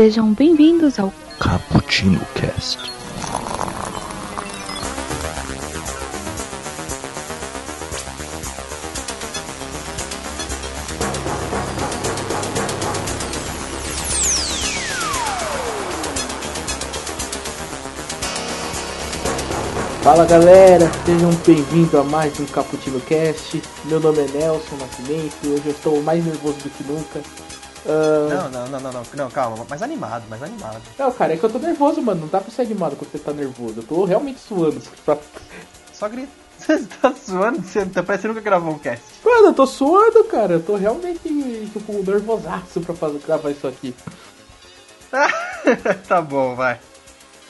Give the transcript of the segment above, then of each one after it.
Sejam bem-vindos ao Cappuccino Cast. Fala galera, sejam bem-vindos a mais um Cappuccino Cast. Meu nome é Nelson Nascimento, hoje eu estou mais nervoso do que nunca. Não, não, não, não, não, não, calma, mais animado, mais animado. Não, cara, é que eu tô nervoso, mano. Não dá pra ser animado quando você tá nervoso. Eu tô realmente suando. Pra- Só grita. Você tá suando? Você tá parecendo que gravou um cast. Mano, eu tô suando, cara. Eu tô realmente, tipo, nervosaço pra fazer, gravar isso aqui. tá bom, vai.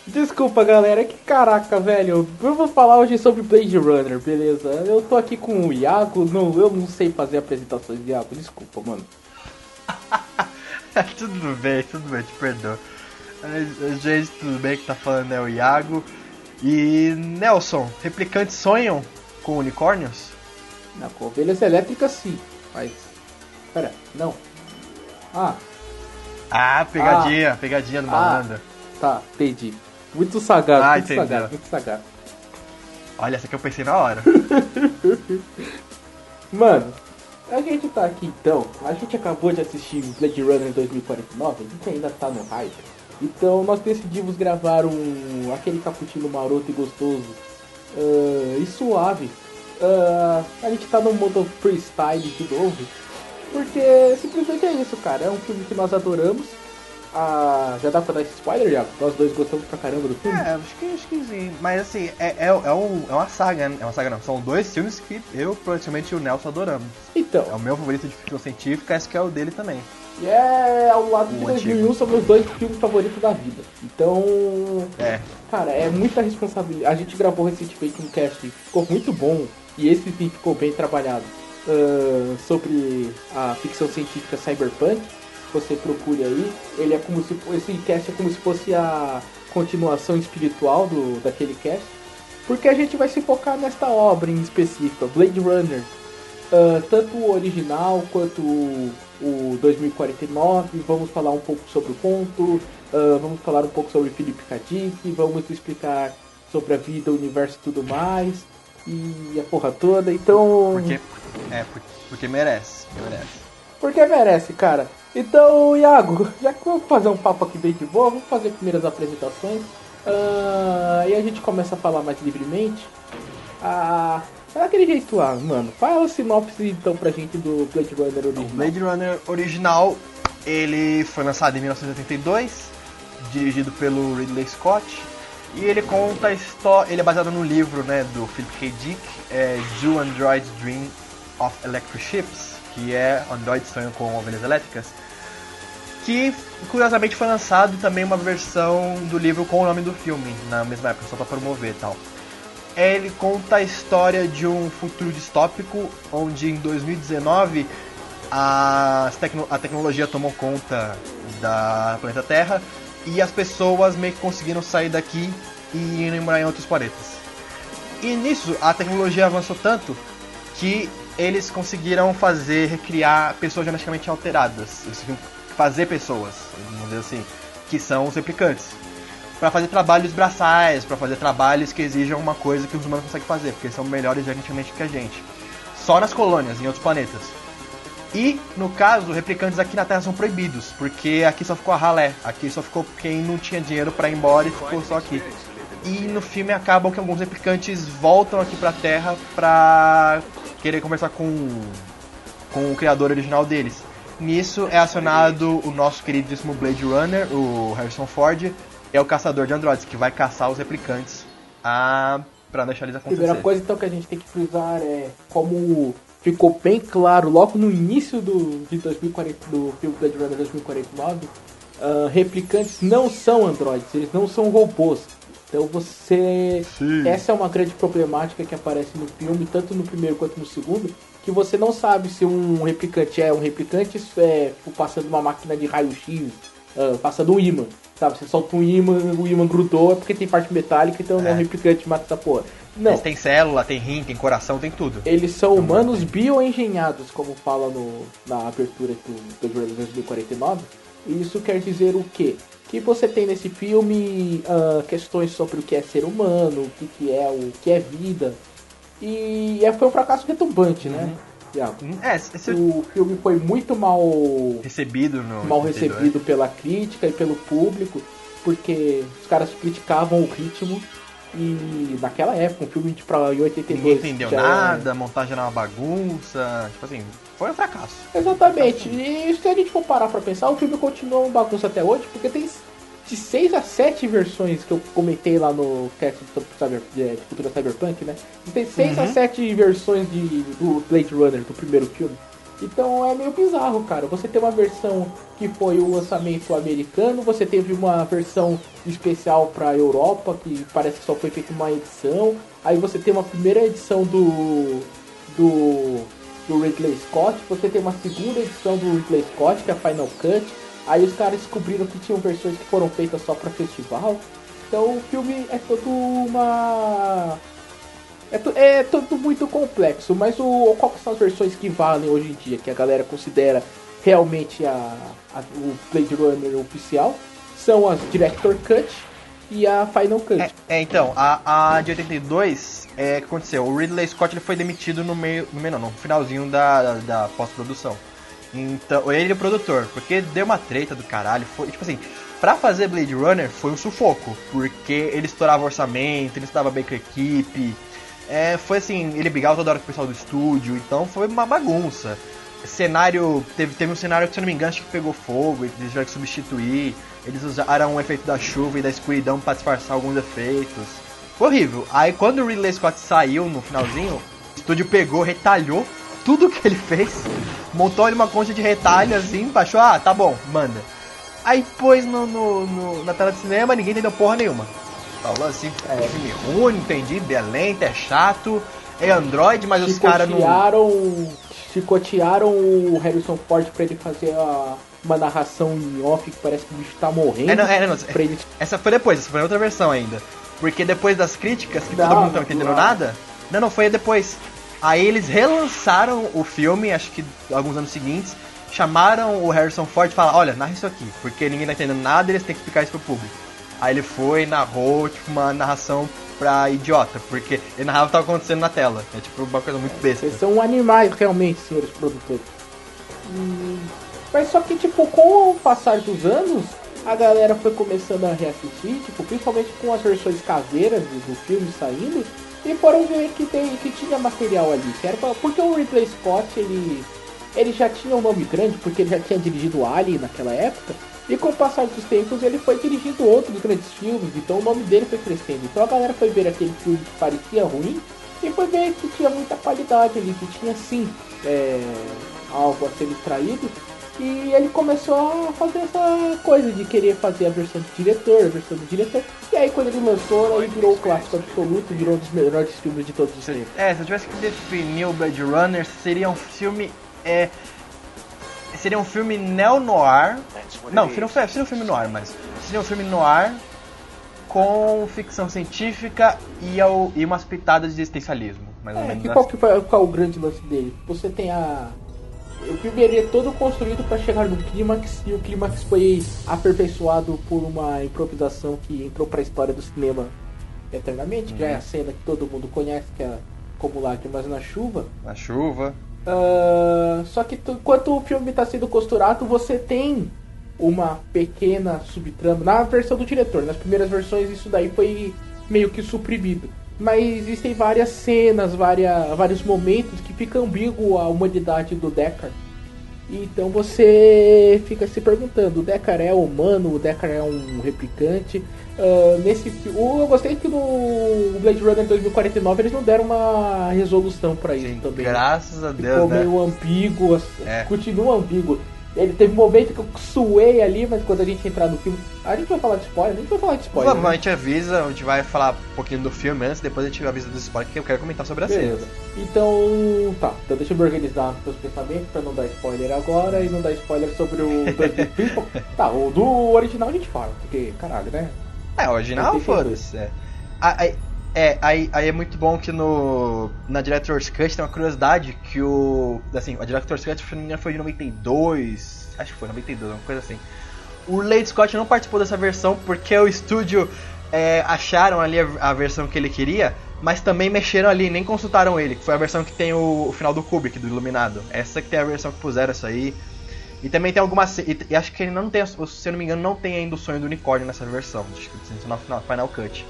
Desculpa, galera, que caraca, velho. Eu vou falar hoje sobre Blade Runner, beleza? Eu tô aqui com o Iago, não, eu não sei fazer apresentações, Iago. Desculpa, mano. tudo bem, tudo bem, te perdoo. Gente, tudo bem que tá falando é o Iago. E Nelson, replicantes sonham com unicórnios? Na com ovelhas elétricas, sim. Mas. Pera, não. Ah, Ah, pegadinha, pegadinha do Ah. malandro. tá, entendi. Muito sagado, Ah, muito entendeu. sagado, muito sagado. Olha, essa que eu pensei na hora. Mano, a gente tá aqui então. A gente acabou de assistir Blade Runner 2049, a gente ainda tá no hype. Então nós decidimos gravar um aquele cappuccino maroto e gostoso ah, e suave. Ah, a gente tá no modo freestyle de novo. Porque simplesmente é isso, cara. É um filme que nós adoramos. Ah, já dá pra dar esse spoiler, já? Nós dois gostamos pra caramba do filme. É, acho que, acho que sim. Mas assim, é, é, é, um, é uma saga, né? É uma saga não. São dois filmes que eu, provavelmente, e o Nelson adoramos. Então, É o meu favorito de ficção científica, esse que é o dele também. E é ao lado de O 2001 são meus dois filmes favoritos da vida. Então, É. cara, é muita responsabilidade. A gente gravou recentemente um cast que ficou muito bom e esse sim ficou bem trabalhado ah, sobre a ficção científica cyberpunk. Você procure aí. Ele é como se esse cast é como se fosse a continuação espiritual do daquele cast, porque a gente vai se focar nesta obra em específico, Blade Runner, ah, tanto o original quanto o, o 2049. Vamos falar um pouco sobre o conto, ah, vamos falar um pouco sobre Philip K. Dick, vamos explicar sobre a vida, o universo e tudo mais. E a porra toda, então. Porque. É, porque, porque merece. Porque merece. Porque merece, cara. Então, Iago, já que vamos fazer um papo aqui bem de boa, vamos fazer primeiras apresentações. Ah, e a gente começa a falar mais livremente. Ah, é daquele jeito lá, mano. Fala a sinopse então pra gente do Blade Runner O original. Blade Runner original, ele foi lançado em 1982, dirigido pelo Ridley Scott. E ele conta a história. Ele é baseado no livro né, do Philip K. Dick, é, Do Androids Dream of Electric Ships, que é Android Sonho com Ovelhas Elétricas. Que curiosamente foi lançado também uma versão do livro com o nome do filme, na mesma época, só pra promover e tal. Ele conta a história de um futuro distópico onde em 2019 a, tecno- a tecnologia tomou conta da planeta Terra e as pessoas meio que conseguiram sair daqui e ir morar em outros planetas. E nisso a tecnologia avançou tanto que eles conseguiram fazer, recriar pessoas geneticamente alteradas. Eles conseguiram fazer pessoas, vamos dizer assim, que são os replicantes. Pra fazer trabalhos braçais, pra fazer trabalhos que exijam uma coisa que os humanos conseguem fazer, porque eles são melhores geneticamente que a gente. Só nas colônias, em outros planetas. E, no caso, replicantes aqui na Terra são proibidos, porque aqui só ficou a ralé, aqui só ficou quem não tinha dinheiro pra ir embora e ficou só aqui. E no filme acabam que alguns replicantes voltam aqui pra Terra pra querer conversar com, com o criador original deles. Nisso é acionado o nosso queridíssimo Blade Runner, o Harrison Ford, é o caçador de androides, que vai caçar os replicantes a... pra deixar eles acontecer. Primeira coisa então que a gente tem que frisar é como ficou bem claro logo no início do, de 2040, do filme Blade Runner 2049, ah, replicantes não são androides, eles não são robôs. Então você. Sim. Essa é uma grande problemática que aparece no filme, tanto no primeiro quanto no segundo, que você não sabe se um replicante é um replicante, isso é passando uma máquina de raio-x, ah, passando um imã. Sabe, você solta um imã, o imã grudou, é porque tem parte metálica, então não é um É. replicante mata essa porra. Não. Eles têm célula, tem rim, tem coração, tem tudo. Eles são humanos bioengenhados, como fala no, na abertura do Runner 2049. Isso quer dizer o quê? Que você tem nesse filme uh, questões sobre o que é ser humano, o que, que é o que é vida. E é, foi um fracasso retumbante, né? Yeah. É, esse O filme foi muito mal recebido no mal 82. recebido pela crítica e pelo público, porque os caras criticavam o ritmo. E naquela época, um filme de pra em 82. Ninguém entendeu já- nada, a montagem era uma bagunça. Tipo assim, foi um fracasso. Exatamente. E se a gente for parar pra pensar, o filme continua uma bagunça até hoje, porque tem de 6 a 7 versões que eu comentei lá no cast de, cyber, de, de cultura cyberpunk, né? E tem 6 a Uhum. 7 versões de, do Blade Runner, do primeiro filme. Então é meio bizarro, cara. Você tem uma versão que foi o lançamento americano, você teve uma versão especial pra Europa, que parece que só foi feita uma edição. Aí você tem uma primeira edição do. do. Do Ridley Scott, você tem uma segunda edição do Ridley Scott, que é a Final Cut. Aí os caras descobriram que tinham versões que foram feitas só pra festival. Então o filme é todo uma. É, é tudo muito complexo, mas o, qual são as versões que valem hoje em dia, que a galera considera realmente a, a- o Blade Runner oficial? São as Director Cut e a Final Cut. É, é, então, a, a de 82, é, que aconteceu? O Ridley Scott ele foi demitido no meio, no meio não, no finalzinho da, da pós-produção. Então, ele é o produtor, porque deu uma treta do caralho, foi, tipo assim, pra fazer Blade Runner foi um sufoco, porque ele estourava orçamento, ele estava bem com a equipe, é, foi assim, ele brigava toda hora com o pessoal do estúdio, então foi uma bagunça. Cenário, teve, teve um cenário que se eu não me engano acho que pegou fogo, eles tiveram que substituir, eles usaram o efeito da chuva e da escuridão pra disfarçar alguns efeitos. Foi horrível. Aí quando o Ridley Scott saiu no finalzinho, o estúdio pegou, retalhou tudo que ele fez, montou ele uma concha de retalho assim, baixou, ah, tá bom, manda. Aí pôs no, no- no- na tela de cinema, ninguém entendeu porra nenhuma. Falou assim, é filme ruim, entendi, é lento, é chato, é Android, mas os caras não. Chicotearam o Harrison Ford pra ele fazer a- uma narração em off que parece que o bicho tá morrendo. É, não, é, não, pra ele Essa foi depois, essa foi outra versão ainda. Porque depois das críticas, que Não, todo mundo não entendendo não. nada. Não, não, foi depois. Aí eles relançaram o filme, acho que alguns anos seguintes, chamaram o Harrison Ford e falaram, olha, narra isso aqui, porque ninguém tá entendendo nada e eles têm que explicar isso pro público. Aí ele foi e narrou, tipo, uma narração pra idiota, porque ele narrava o que tava acontecendo na tela. É tipo uma coisa muito besta. Vocês são animais realmente, senhores produtores. Hum, Mas só que, tipo, com o passar dos anos, a galera foi começando a reassistir, tipo, principalmente com as versões caseiras do, do filme saindo, e foram ver que, tem, que tinha material ali. Que era pra- porque o Ridley Scott, ele, ele já tinha um nome grande, porque ele já tinha dirigido Alien naquela época, e com o passar dos tempos ele foi dirigindo outros grandes filmes, então o nome dele foi crescendo. Então a galera foi ver aquele filme que parecia ruim, e foi ver que tinha muita qualidade ali, que tinha sim é, algo a ser extraído. E ele começou a fazer essa coisa de querer fazer a versão do diretor, a versão do diretor. E aí quando ele lançou, aí virou o clássico absoluto, virou um dos melhores filmes de todos os tempos. É, se eu tivesse que definir o Blade Runner, seria um filme. É, seria um filme neo-noir. Não, seria um, seria um filme noir, mas. Seria um filme noir com ficção científica e, ao, e umas pitadas de existencialismo. Mais ou É, menos. que assim. qual que foi qual o grande lance dele? Você tem a. O filme é todo construído para chegar no clímax e o clímax foi aperfeiçoado por uma improvisação que entrou para a história do cinema eternamente, que é a cena que todo mundo conhece, que é como lágrimas na chuva. Na chuva. Ah, só que tu- enquanto o filme está sendo costurado, você tem uma pequena subtrama. Na versão do diretor, nas primeiras versões, isso daí foi meio que suprimido. Mas existem várias cenas, várias, vários momentos que fica ambíguo a humanidade do Deckard. Então você fica se perguntando, o Deckard é humano, o Deckard é um replicante. Ah, nesse eu gostei que no Blade Runner 2049 eles não deram uma resolução pra isso Sim, também. graças a Ficou Deus, né? meio ambíguo, assim, É. continua ambíguo. Ele teve um momento que eu suei ali, mas quando a gente entrar no filme. A gente vai falar de spoiler, a gente vai falar de spoiler. Vamos, a né? gente avisa, a gente vai falar um pouquinho do filme antes, depois a gente avisa do spoiler que eu quero comentar sobre a cena. Então, tá. Então deixa eu me organizar meus pensamentos pra não dar spoiler agora e não dar spoiler sobre o. Tá, o do original a gente fala, porque caralho, né? É, original, 82. foda-se. É. é, aí, aí é muito bom que no na Director's Cut tem uma curiosidade que o. Assim, a Director's Cut foi de 92. Acho que foi 92, uma coisa assim. O Lady Scott não participou dessa versão porque o estúdio é, acharam ali a, a, versão que ele queria, mas também mexeram ali, nem consultaram ele, que foi a versão que tem o, o, final do Kubrick, do Iluminado. Essa que tem a versão que puseram essa aí. E também tem algumas. E, e, acho que ele não tem, se eu não me engano, não tem ainda o sonho do unicórnio nessa versão. Acho que no Final Cut.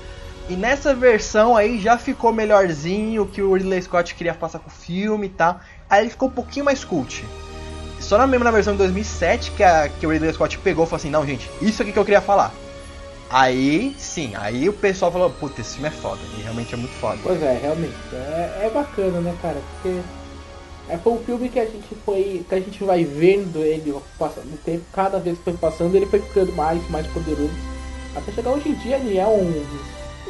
E nessa versão aí já ficou melhorzinho o que o Ridley Scott queria passar com o filme e tal. Aí ele ficou um pouquinho mais cult. Só na mesma versão de 2007 que, a, que o Ridley Scott pegou e falou assim: Não, gente, isso aqui que eu queria falar. Aí, sim, aí o pessoal falou: Puta, esse filme é foda. E realmente é muito foda. Pois é, realmente. É, é bacana, né, cara? Porque é, foi um filme que a gente foi. que a gente vai vendo ele passando no tempo, cada vez que foi passando, ele foi ficando mais mais poderoso. Até chegar hoje em dia ele é um,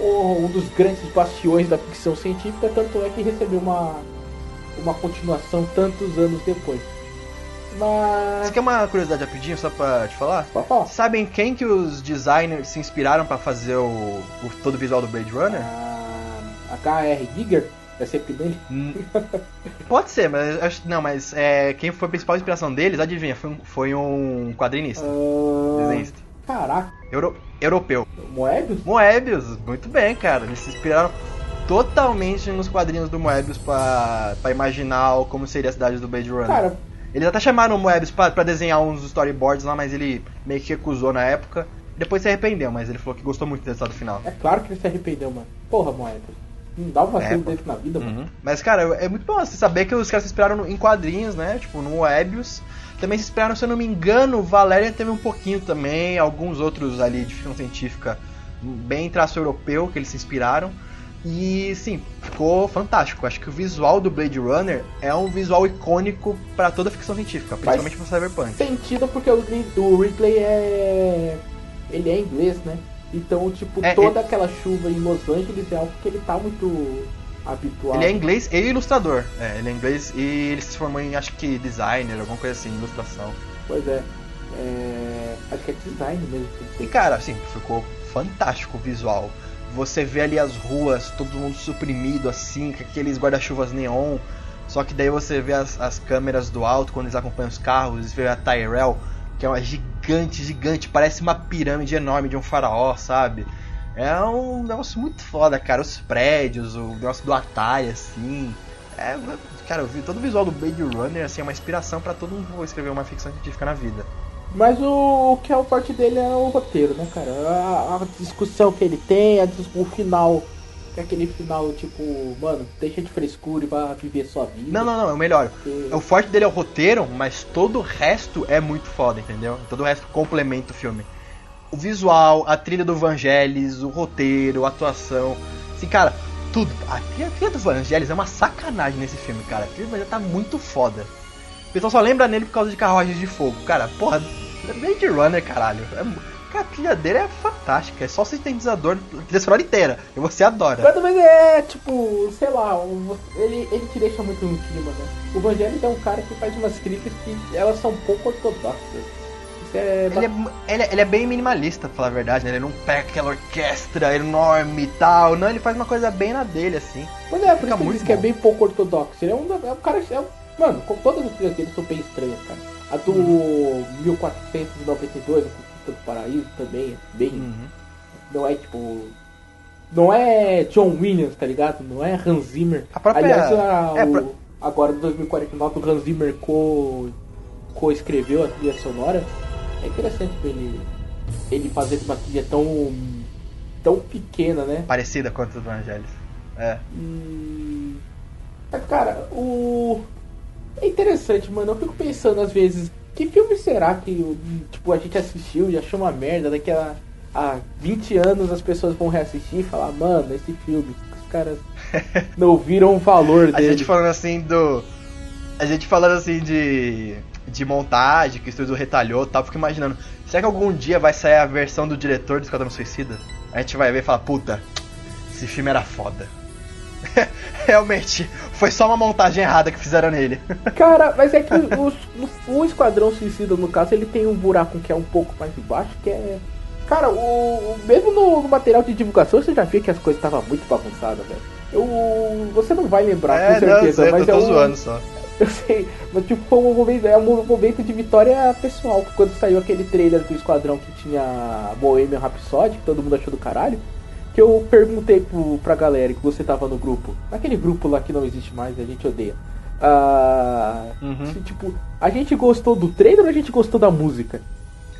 um dos grandes bastiões da ficção científica, tanto é que recebeu uma, uma continuação tantos anos depois. Mas. Você quer uma curiosidade rapidinho só pra te falar? Pode falar. Sabem quem que os designers se inspiraram para fazer o, o, todo o visual do Blade Runner? Ah, H.R. Giger? É sempre dele? Hum, pode ser, mas não, mas é, quem foi a principal inspiração deles, adivinha, foi um, foi um quadrinista. Uh, desenhista. Caraca. Euro, europeu. Moebius? Moebius, muito bem, cara. Eles se inspiraram totalmente nos quadrinhos do Moebius pra, pra imaginar como seria a cidade do Blade Runner. Cara, eles até chamaram o Moebius pra, pra desenhar uns storyboards lá, mas ele meio que recusou na época. Depois se arrependeu, mas ele falou que gostou muito do resultado final. É claro que ele se arrependeu, mano. Porra, Moebius. Não dá um vacilo é, desse na vida, mano. Uhum. Mas, cara, é muito bom você saber que os caras se inspiraram em quadrinhos, né? Tipo, no Moebius. Também se inspiraram, se eu não me engano, Valéria teve um pouquinho também, alguns outros ali de ficção científica bem traço europeu que eles se inspiraram. E sim, ficou fantástico. Acho que o visual do Blade Runner é um visual icônico para toda a ficção científica, principalmente para Cyberpunk. Sentido porque o, o Ripley é ele é inglês, né? Então, tipo, é, toda aquela chuva em Los Angeles é algo que ele tá muito habituado. Ele é inglês e ilustrador. É, ele é inglês e ele se formou em, acho que, designer, alguma coisa assim, ilustração. Pois é. é... Acho que é design mesmo. E, cara, assim, ficou fantástico o visual. Você vê ali as ruas, todo mundo suprimido, assim, com aqueles guarda-chuvas neon. Só que daí você vê as, as câmeras do alto quando eles acompanham os carros, você vê a Tyrell que é uma gigante, gigante, parece uma pirâmide enorme de um faraó, sabe? É um negócio muito foda, cara. Os prédios, o negócio do Atari, assim. É, cara, eu vi todo o visual do Blade Runner, assim, é uma inspiração para todo mundo que for escrever uma ficção científica na vida. Mas o, o que é o parte dele é o roteiro, né, cara? A, a discussão que ele tem, a, o final é aquele final, tipo, mano, deixa de frescura e vá viver sua vida. Não, não, não, é o melhor. Porque... O forte dele é o roteiro, mas todo o resto é muito foda, entendeu? Todo o resto complementa o filme. O visual, a trilha do Vangelis, o roteiro, a atuação. Assim, cara, tudo. A trilha, a trilha do Vangelis é uma sacanagem nesse filme, cara. A trilha do Vangelis tá muito foda. O pessoal só lembra nele por causa de carruagens de fogo. Cara, porra, Blade Runner, caralho. É a trilha dele é fantástica, é só sintetizador, trilha sonora inteira, e você adora. Mas também é, tipo, sei lá, ele, ele te deixa muito no clima, né? O Vangelis é um cara que faz umas críticas que elas são pouco ortodoxas. É... Ele, é, ele, é, ele, é, bem minimalista, pra falar a verdade, né? Ele não pega aquela orquestra enorme e tal. Não, ele faz uma coisa bem na dele, assim. Pois é, por isso que ele diz que é bem pouco ortodoxo. Ele é um, é um cara. É um, mano, com todas as trilhas dele são bem estranhas, cara. A do uhum. 1492, do Paraíso também, bem. Uhum. Não é tipo. Não é John Williams, tá ligado? Não é Hans Zimmer. A própria... Aliás, a, é, o, pra... agora em 2049 o Hans Zimmer co, co-escreveu a trilha sonora. É interessante ele, ele fazer uma trilha tão. tão pequena, né? Parecida com a do Angelis. É. Mas, cara, o. É interessante, mano. Eu fico pensando às vezes que filme será que tipo, a gente assistiu e achou uma merda? Daqui a, a 20 anos as pessoas vão reassistir e falar, mano, esse filme, os caras não viram o valor dele. A gente falando assim do. A gente falando assim de. De montagem, que o estúdio retalhou e tal, fico imaginando, será que algum dia vai sair a versão do diretor do Esquadrão Suicida? A gente vai ver e falar, puta, esse filme era foda. Realmente, foi só uma montagem errada que fizeram nele. Cara, mas é que o, o, Esquadrão Suicida, no caso, ele tem um buraco que é um pouco mais embaixo, que é. Cara, o, mesmo no, no material de divulgação você já via que as coisas estavam muito bagunçadas, velho. Eu, você não vai lembrar é, com certeza, não, mas eu tô é zoando só. Eu sei, mas tipo, foi um momento, é um momento de vitória pessoal. Quando saiu aquele trailer do Esquadrão que tinha Bohemian Rhapsody, que todo mundo achou do caralho, que eu perguntei pro, pra galera que você tava no grupo. Naquele grupo lá que não existe mais, a gente odeia. Ah, Uhum. se, tipo, a gente gostou do trailer ou a gente gostou da música?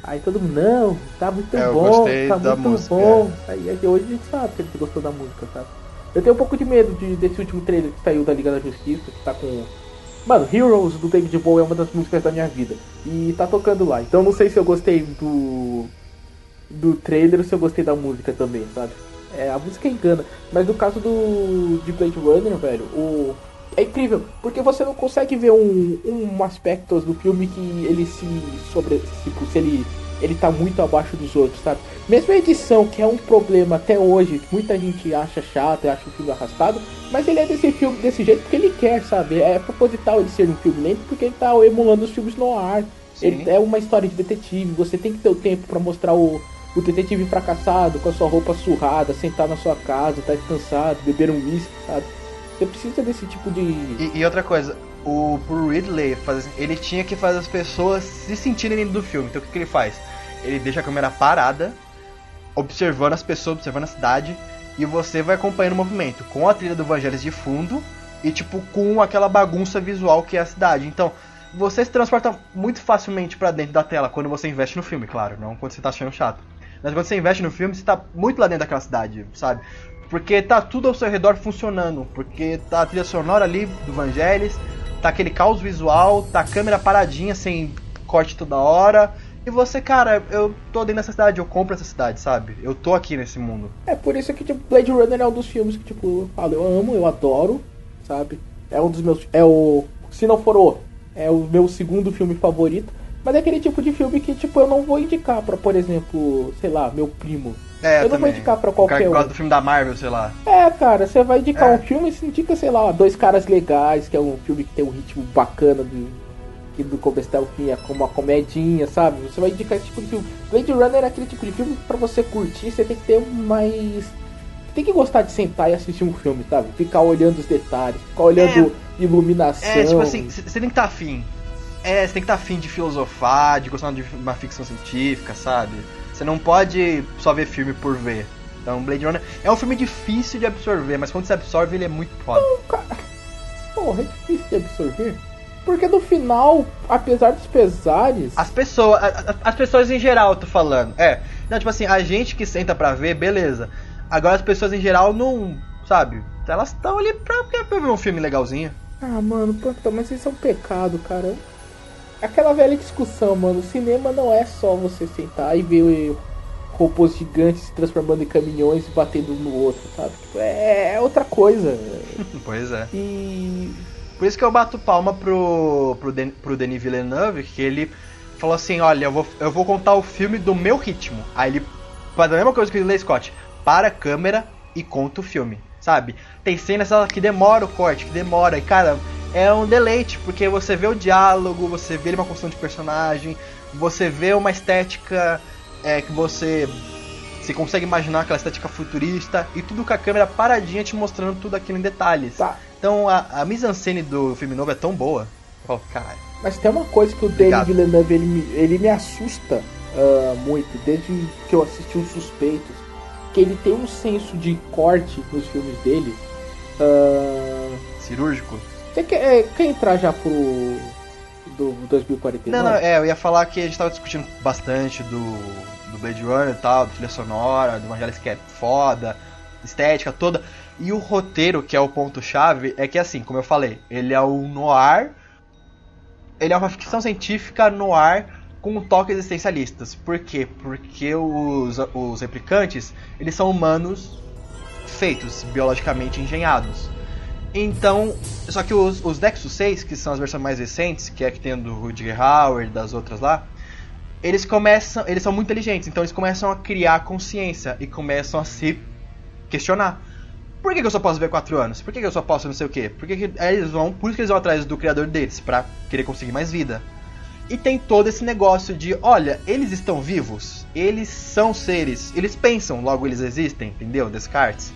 Aí todo mundo, não, tá muito É, bom, tá da muito música, bom. Aí, aí hoje a gente sabe que a gente gostou da música, sabe? Eu tenho um pouco de medo de, desse último trailer que saiu da Liga da Justiça, que tá com. Mano, Heroes do David Bowie é uma das músicas da minha vida. E tá tocando lá. Então não sei se eu gostei do. do trailer ou se eu gostei da música também, sabe? É, a música engana. Mas no caso do. de Blade Runner, velho, o. É incrível, porque você não consegue ver um, um aspecto do filme que ele se sobre. Tipo, se ele. Ele tá muito abaixo dos outros, sabe? Mesmo a edição, que é um problema até hoje, muita gente acha chato e acha o filme arrastado, mas ele é desse filme desse jeito porque ele quer, sabe? É proposital ele ser um filme lento porque ele tá emulando os filmes no ar. Ele é uma história de detetive, você tem que ter o tempo pra mostrar o, o detetive fracassado, com a sua roupa surrada, sentar na sua casa, tá descansado, beber um whisky, sabe? Você precisa desse tipo de. E, e outra coisa, o pro Ridley, faz- ele tinha que fazer as pessoas se sentirem dentro do filme. Então o que, que ele faz? Ele deixa a câmera parada, observando as pessoas, observando a cidade, e você vai acompanhando o movimento, com a trilha do Vangelis de fundo e tipo com aquela bagunça visual que é a cidade. Então, você se transporta muito facilmente pra dentro da tela quando você investe no filme, claro, não quando você tá achando chato. Mas quando você investe no filme, você tá muito lá dentro daquela cidade, sabe? Porque tá tudo ao seu redor funcionando. Porque tá a trilha sonora ali do Vangelis, tá aquele caos visual, tá a câmera paradinha sem corte toda hora. E você, cara, eu tô dentro dessa cidade, eu compro essa cidade, sabe? Eu tô aqui nesse mundo. É por isso que tipo, Blade Runner é um dos filmes que tipo, eu falo, eu amo, eu adoro, sabe? É um dos meus. É o. Se não for o. É o meu segundo filme favorito. Mas é aquele tipo de filme que, tipo, eu não vou indicar pra, por exemplo, sei lá, meu primo. É, Eu não vou indicar pra qualquer que um. gosta do filme da Marvel, sei lá. É, cara, você vai indicar É. um filme, você indica, sei lá, Dois Caras Legais, que é um filme que tem um ritmo bacana do, que do o fim, é como uma comedinha, sabe? Você vai indicar esse tipo de filme. Blade Runner é aquele tipo de filme que pra você curtir, você tem que ter mais. Tem que gostar de sentar e assistir um filme, sabe? Ficar olhando os detalhes, ficar olhando iluminação. É, tipo assim, você tem que estar afim. É, você tem que estar afim de filosofar, de gostar de uma ficção científica, sabe? Você não pode só ver filme por ver. Então, Blade Runner é um filme difícil de absorver, mas quando você absorve, ele é muito foda. Porra, é difícil de absorver. Porque no final, apesar dos pesares. As pessoas, as pessoas em geral, eu tô falando. É, não, tipo assim, a gente que senta pra ver, beleza. Agora as pessoas em geral não, sabe? Elas estão ali pra, pra ver um filme legalzinho. Ah, mano, puta, mas isso é um pecado, cara. Aquela velha discussão, mano. Cinema não é só você sentar e ver robôs gigantes se transformando em caminhões e batendo um no outro, sabe? Tipo, é, é outra coisa. Pois é. E. Por isso que eu bato palma pro, pro, Den, pro Denis Villeneuve, que ele falou assim, olha, eu vou, eu vou contar o filme do meu ritmo. Aí ele faz a mesma coisa que o Ridley Scott. Para a câmera e conta o filme, sabe? Tem cenas que demora o corte, que demora. E, cara, é um deleite, porque você vê o diálogo, você vê uma construção de personagem, você vê uma estética é, que você... Você consegue imaginar aquela estética futurista e tudo com a câmera paradinha te mostrando tudo aquilo em detalhes. Tá. Então a, a mise-en-scène do filme novo é tão boa. Falo, caralho. Mas tem uma coisa que o Obrigado. Denis Villeneuve ele me, ele me assusta ah, muito, desde que eu assisti Os Suspeitos. Que ele tem um senso de corte nos filmes dele. ah, Cirúrgico? você quer, é, quer entrar já pro. do 2049? Não, não, é, eu ia falar que a gente tava discutindo bastante do, do Blade Runner e tal, da trilha sonora, do Vangelis que é foda, estética toda. E o roteiro, que é o ponto-chave, é que assim, como eu falei, ele é um noir. Ele é uma ficção científica noir com toques existencialistas. Por quê? Porque os, os replicantes, eles são humanos feitos, biologicamente engenhados. Então, só que os, os Nexus 6, que são as versões mais recentes, que é que tem do Rudiger Hauer, das outras lá, eles começam, eles são muito inteligentes, então eles começam a criar consciência e começam a se questionar. Por que, que eu só posso ver 4 anos? Por que, que eu só posso não sei o quê? Por que, que eles vão, por isso que eles vão atrás do criador deles, pra querer conseguir mais vida. E tem todo esse negócio de, olha, eles estão vivos, eles são seres, eles pensam, logo eles existem, entendeu? Descartes.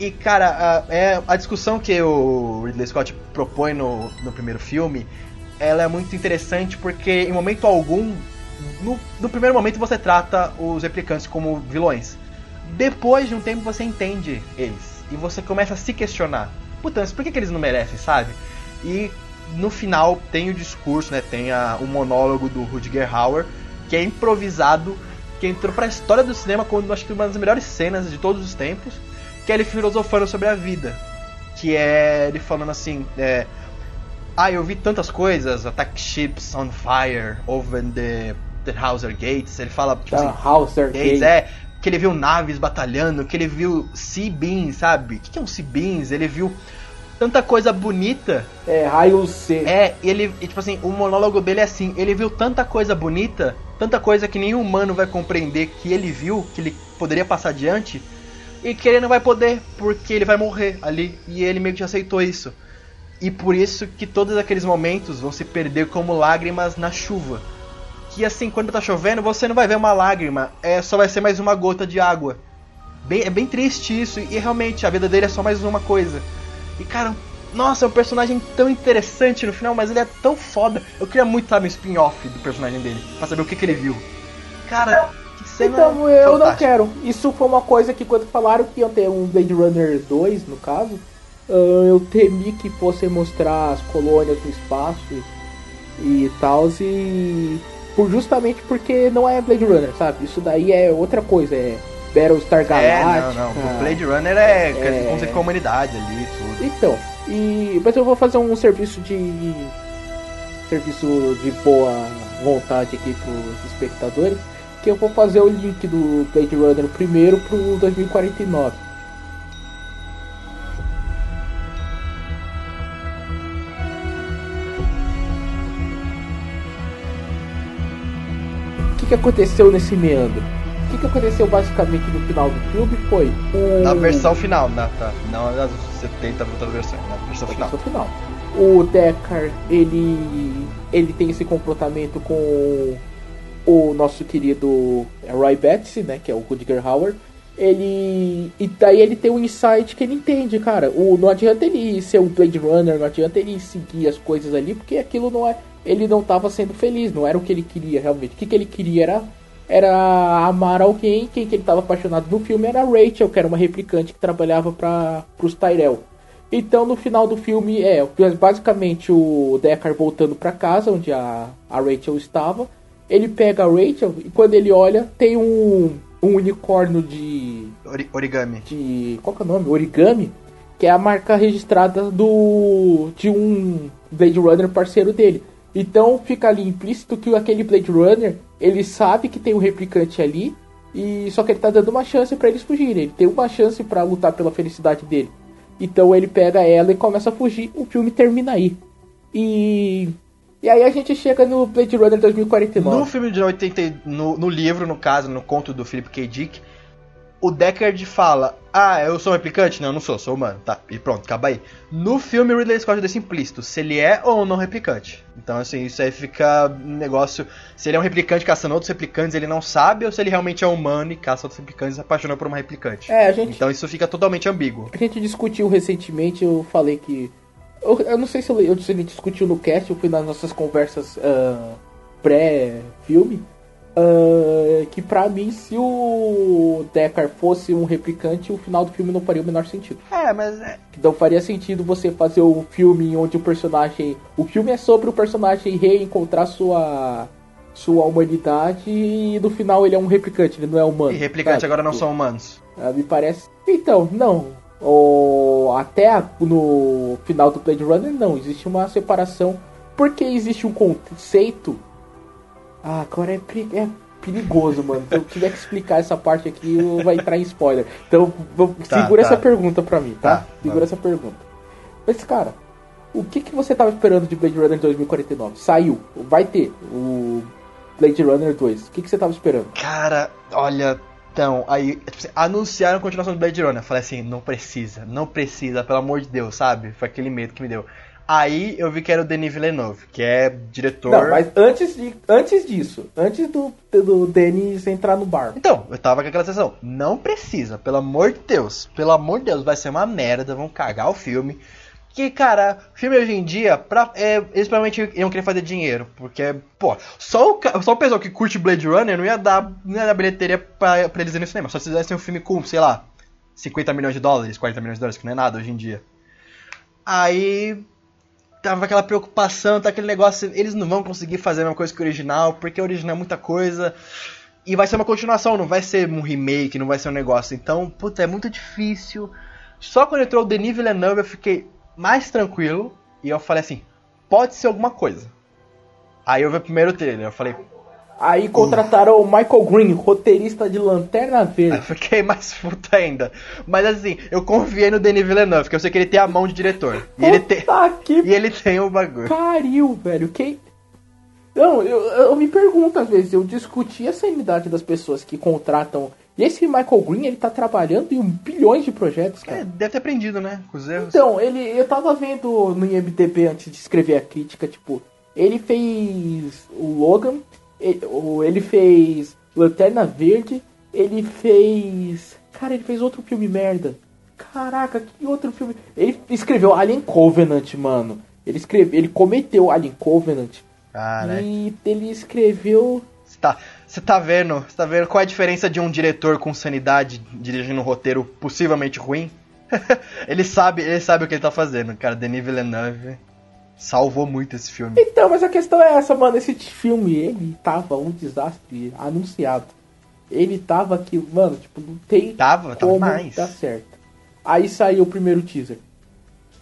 E, cara, a, é, a discussão que o Ridley Scott propõe no, no primeiro filme, ela é muito interessante porque, em momento algum, no, no primeiro momento você trata os replicantes como vilões. Depois de um tempo você entende eles. E você começa a se questionar. Puta, mas por que, que eles não merecem, sabe? E no final tem o discurso, né? Tem a, o monólogo do Rutger Hauer, que é improvisado, que entrou pra história do cinema como acho que uma das melhores cenas de todos os tempos que é ele filosofando sobre a vida. Que é ele falando assim, é, ah, eu vi tantas coisas, attack ships on fire over the, the Hauser Gates. Ele fala, tipo assim, Hauser Gates, é, que ele viu naves batalhando, que ele viu sea beams, sabe? O que, que é um? Ele viu tanta coisa bonita. É, raio C. É, ele, e, tipo assim, o monólogo dele é assim, ele viu tanta coisa bonita, tanta coisa que nenhum humano vai compreender que ele viu, que ele poderia passar adiante, e que ele não vai poder, porque ele vai morrer ali. E ele meio que aceitou isso. E por isso que todos aqueles momentos vão se perder como lágrimas na chuva. Que assim, quando tá chovendo, você não vai ver uma lágrima, é só vai ser mais uma gota de água. Bem, é bem triste isso, e realmente a vida dele é só mais uma coisa. E cara, nossa, é um personagem tão interessante no final, mas ele é tão foda. Eu queria muito estar no spin-off do personagem dele, pra saber o que, que ele viu. Cara, então, eu não quero. Isso foi uma coisa que quando falaram que iam ter um Blade Runner 2, no caso, uh, eu temi que fossem mostrar as colônias no espaço e, e tal, e por justamente porque não é Blade Runner, sabe? Isso daí é outra coisa, é Battlestar Galactica. É, não, não. O Blade Runner é, é... com a humanidade ali, tudo. Então, e mas eu vou fazer um serviço de serviço de boa vontade aqui pros espectadores que eu vou fazer o link do Blade Runner primeiro pro 2049. Que, que aconteceu nesse meandro? O que, que aconteceu basicamente no final do filme foi o... Na versão final, na, tá, não nas 70 outra versão, na versão final. versão final. O Deckard, ele, ele tem esse comportamento com o nosso querido Roy Betts, né, que é o Rutger Hauer, ele e daí ele tem um insight que ele entende, cara. O não adianta ele ser um Blade Runner, não adianta ele seguir as coisas ali, porque aquilo não é, ele não estava sendo feliz, não era o que ele queria realmente. O que, que ele queria era era amar alguém, quem que ele estava apaixonado no filme era a Rachel, que era uma replicante que trabalhava para os Tyrell. Então no final do filme é basicamente o Deckard voltando para casa onde a, a Rachel estava ele pega a Rachel e quando ele olha, tem um, um unicórnio de. Origami. De. Qual que é o nome? Origami. Que é a marca registrada do. de um Blade Runner parceiro dele. Então fica ali implícito que aquele Blade Runner, ele sabe que tem um replicante ali, e só que ele tá dando uma chance para eles fugirem. Ele tem uma chance para lutar pela felicidade dele. Então ele pega ela e começa a fugir. O filme termina aí. E e aí a gente chega no Blade Runner 2049. No filme de 80, no, no livro, no caso, no conto do Philip K. Dick, o Deckard fala: Ah, eu sou um replicante? Não, eu não sou, sou humano. Tá, e pronto, acaba aí. No filme, o Ridley Scott deixa implícito se ele é ou não replicante. Então, assim, isso aí fica um negócio. Se ele é um replicante caçando outros replicantes, ele não sabe, ou se ele realmente é humano e caça outros replicantes e se apaixona por uma replicante. É, a gente. Então, isso fica totalmente ambíguo. A gente discutiu recentemente, eu falei que eu, eu não sei se, eu, eu, se a gente discutiu no cast ou foi nas nossas conversas uh, pré-filme. Uh, que pra mim, se o Deckard fosse um replicante, o final do filme não faria o menor sentido. É, mas. É... Não faria sentido você fazer um filme onde o personagem. O filme é sobre o personagem reencontrar sua. Sua humanidade e no final ele é um replicante, ele não é humano. E replicantes agora não são humanos. Uh, me parece. Então, não ou até no final do Blade Runner não, existe uma separação porque existe um conceito. Ah, agora é, é perigoso, mano. Se eu tiver que explicar essa parte aqui, vai entrar em spoiler. Então, tá, segura tá. essa pergunta pra mim, tá? tá segura tá. essa pergunta. Mas, cara, o que, que você tava esperando de Blade Runner 2049? Saiu, vai ter o Blade Runner 2. O que, que você tava esperando? Cara, olha, então, aí, tipo assim, anunciaram a continuação do Blade Runner. Eu falei assim, não precisa, não precisa, pelo amor de Deus, sabe? Foi aquele medo que me deu. Aí eu vi que era o Denis Villeneuve, que é diretor. Não, mas antes, de, antes disso, antes do, do Denis entrar no bar. Então, eu tava com aquela sensação. Não precisa, pelo amor de Deus. Pelo amor de Deus, vai ser uma merda, vão cagar o filme. Que, cara, filme hoje em dia, pra, é, eles provavelmente iam querer fazer dinheiro. Porque, pô, só o, só o pessoal que curte Blade Runner não ia dar, não ia dar bilheteria pra, pra eles irem no cinema. Só se fizessem um filme com, sei lá, 50 milhões de dólares, 40 milhões de dólares, que não é nada hoje em dia. Aí tava aquela preocupação, tá aquele negócio, eles não vão conseguir fazer a mesma coisa que o original, porque o original é muita coisa. E vai ser uma continuação, não vai ser um remake, não vai ser um negócio. Então, puta, é muito difícil. Só quando entrou o Denis Villeneuve eu fiquei mais tranquilo e eu falei assim, pode ser alguma coisa. Aí eu vi o primeiro trailer, eu falei, Aí contrataram o Michael Green, roteirista de Lanterna Verde. eu fiquei mais puto ainda. Mas assim, eu confiei no Denis Villeneuve, porque eu sei que ele tem a mão de diretor. E ele tem, Puta que e ele tem o bagulho. pariu, velho. Quem. Não, eu, eu me pergunto às vezes, eu discuti a sanidade das pessoas que contratam. E esse Michael Green, ele tá trabalhando em bilhões de projetos, cara. É, deve ter aprendido, né? Com os erros. Então, ele, eu tava vendo no IMDB antes de escrever a crítica, tipo, ele fez o Logan, ele, fez Lanterna Verde, ele fez. Cara, ele fez outro filme merda. Caraca, que outro filme. Ele escreveu Alien Covenant, mano. Ele escreveu, ele cometeu Alien Covenant. Cara, E ele escreveu. você tá, tá vendo? Você tá vendo qual é a diferença de um diretor com sanidade dirigindo um roteiro possivelmente ruim? ele sabe, ele sabe o que ele tá fazendo, cara. Denis Villeneuve salvou muito esse filme. Então, mas a questão é essa, mano. Esse filme, ele tava um desastre anunciado. Ele tava aqui, mano, tipo, não tem Tava, tava como demais. dar certo. Aí saiu o primeiro teaser.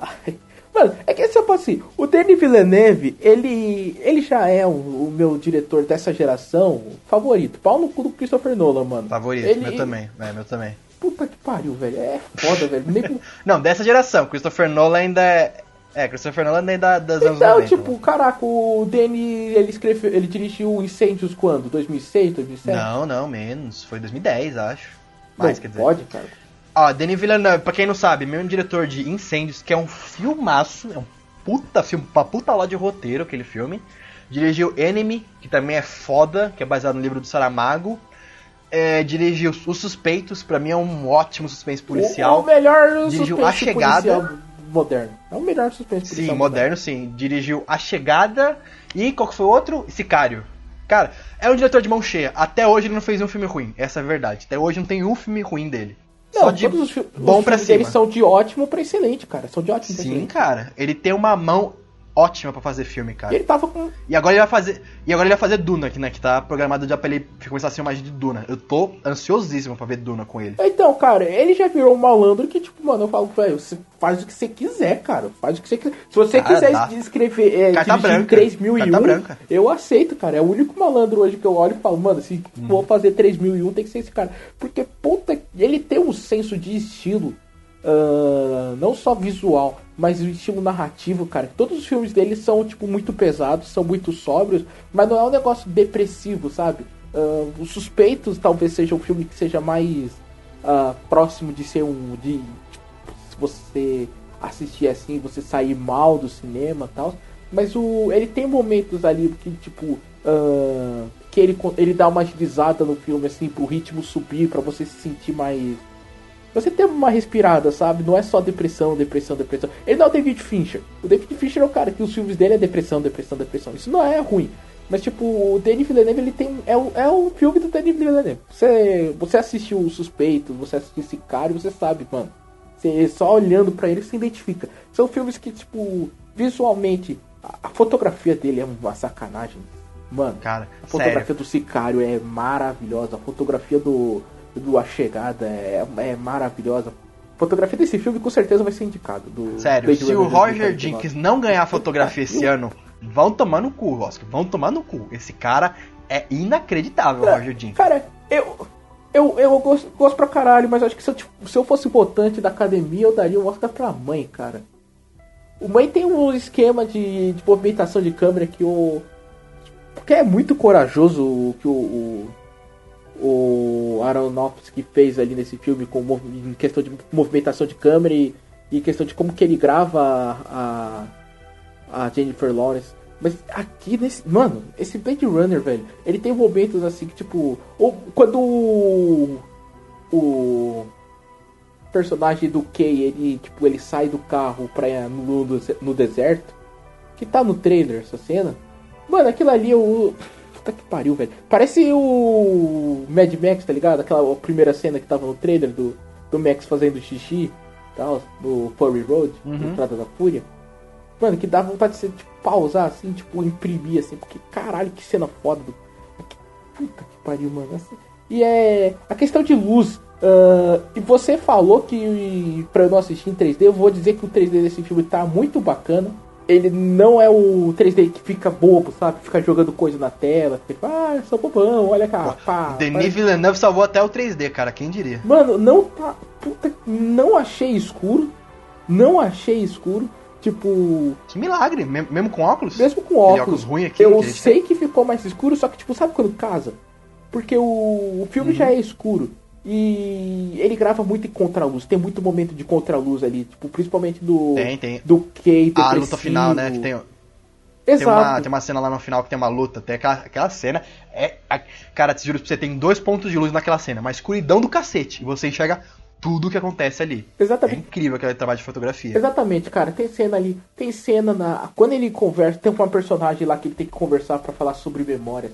Mano, é que tipo assim, o Denis Villeneuve, ele, ele já é o, o meu diretor dessa geração favorito. Pau no cu do Christopher Nolan, mano. Favorito, Ele- meu também. É, meu também. Puta que pariu, velho. É foda, velho. Nego- Não, dessa geração. Christopher Nolan ainda é. É, Christopher Nolan é da, das anos Então, 90. tipo, né? caraca, o Denis, ele escreveu, ele dirigiu Incêndios quando? 2006, 2007? Não, não, menos. Foi 2010, acho. Mais, Não, quer dizer. pode, cara. Ó, Denis Villeneuve, pra quem não sabe, mesmo diretor de Incêndios, que é um filmaço, é um puta filme, uma puta lá de roteiro aquele filme. Dirigiu Enemy, que também é foda, que é baseado no livro do Saramago. É, dirigiu Os Suspeitos, pra mim é um ótimo suspense policial. O, o melhor Dirigiu suspense A Chegada. policial moderno. É o melhor suspense Sim, policial moderno, sim. Dirigiu A Chegada e qual que foi o outro? Sicário. Cara, é um diretor de mão cheia. Até hoje ele não fez um filme ruim. Essa é a verdade. Até hoje não tem um filme ruim dele. Não, Só de todos os, bom os pra cima. são de ótimo pra excelente, cara. São de ótimo pra Sim, excelente. cara. Ele tem uma mão ótima pra fazer filme, E cara. ele tava com. E agora ele vai fazer. E agora ele vai fazer Duna, que, né? Que tá programado já pra ele começar a ser mais de Duna. Eu tô ansiosíssimo pra ver Duna com ele. Então, cara, ele já virou um malandro que, tipo, mano, eu falo, velho, você faz o que você quiser, cara. Faz o que você quiser. Se você Cara, quiser dá. escrever é, Carta branca. 3001, Carta branca. eu aceito, cara. É o único malandro hoje que eu olho e falo, mano, se Hum. for fazer 3001, tem que ser esse cara. Porque, puta, ele tem um senso de estilo. ah, não só visual, mas o estilo narrativo, cara. Todos os filmes dele são, tipo, muito pesados, são muito sóbrios, mas não é um negócio depressivo, sabe? Ah, os Suspeitos talvez seja um filme que seja mais ah, próximo de ser um. de tipo, se você assistir assim, você sair mal do cinema tal. Mas o, ele tem momentos ali que, tipo. ah, que ele, ele dá uma agilizada no filme, assim, pro ritmo subir, pra você se sentir mais. Você ter uma respirada, sabe? Não é só depressão, depressão, depressão. Ele não é o David Fincher. O David Fincher é o cara que os filmes dele é depressão, depressão, depressão. Isso não é ruim. Mas, tipo, o Denis Villeneuve, ele tem... É o, é o filme do Denis Villeneuve. Você, você assistiu o Suspeito, você assistiu esse cara e você sabe, mano. Você só olhando pra ele, se identifica. São filmes que, tipo, visualmente... A, a fotografia dele é uma sacanagem. Mano, Cara, a fotografia sério. do Sicário é maravilhosa. A fotografia do, do A Chegada é, é maravilhosa. Fotografia desse filme com certeza vai ser indicado. Do Sério, Blade se o Roger 2049. Jenkins não ganhar fotografia esse ano, vão tomar no cu, Oscar. Vão tomar no cu. Esse cara é inacreditável, o Roger Jenkins. Cara, eu. Eu, eu gosto, gosto pra caralho, mas acho que se eu, tipo, se eu fosse votante da academia, eu daria o Oscar pra mãe, cara. O mãe tem um esquema de, de movimentação de câmera que o. Que é muito corajoso que o. o o Aronofsky fez ali nesse filme com em questão de movimentação de câmera e, questão de como que ele grava a, a Jennifer Lawrence. Mas aqui nesse. Mano, esse Blade Runner, velho, ele tem momentos assim que, tipo. Ou quando o. O personagem do Kay, ele, tipo, ele sai do carro pra ir no, no, deserto. Que tá no trailer essa cena. Mano, aquilo ali o. Puta que pariu, velho. Parece o Mad Max, tá ligado? Aquela primeira cena que tava no trailer do, do Max fazendo xixi tal, no Furry Road, Uhum. Estrada da Fúria. Mano, que dá vontade de você, tipo, pausar assim, tipo, imprimir assim, porque caralho, que cena foda do. Que puta que pariu, mano. Essa- E é. A questão de luz. ah, e você falou que pra eu não assistir em 3D, eu vou dizer que o 3D desse filme tá muito bacana. Ele não é o 3D que fica bobo, sabe? Fica jogando coisa na tela. Fica, ah, eu sou bobão, olha cá. Pá, Denis Villeneuve salvou até o 3D, cara, quem diria? Mano, não tá. Puta, não achei escuro. Não achei escuro. Tipo, Que milagre, me- mesmo com óculos? mesmo com Aquele óculos. ruim aqui, eu que sei que ficou mais escuro, só que, tipo, sabe quando casa? Porque o, o filme Uhum. já é escuro. E ele grava muito em contraluz. Tem muito momento de contraluz ali. Tipo, principalmente do. Tem, tem. Do Kate. A luta final, né? Que tem, Exato. tem, uma, tem uma cena lá no final que tem uma luta. Tem aquela, aquela cena. É, a- cara, te juro pra você, tem dois pontos de luz naquela cena. Uma escuridão do cacete. E você enxerga tudo o que acontece ali. É Exatamente. incrível aquele trabalho de fotografia. Exatamente, cara. Tem cena ali. Tem cena na. Quando ele conversa, tem uma personagem lá que ele tem que conversar pra falar sobre memórias.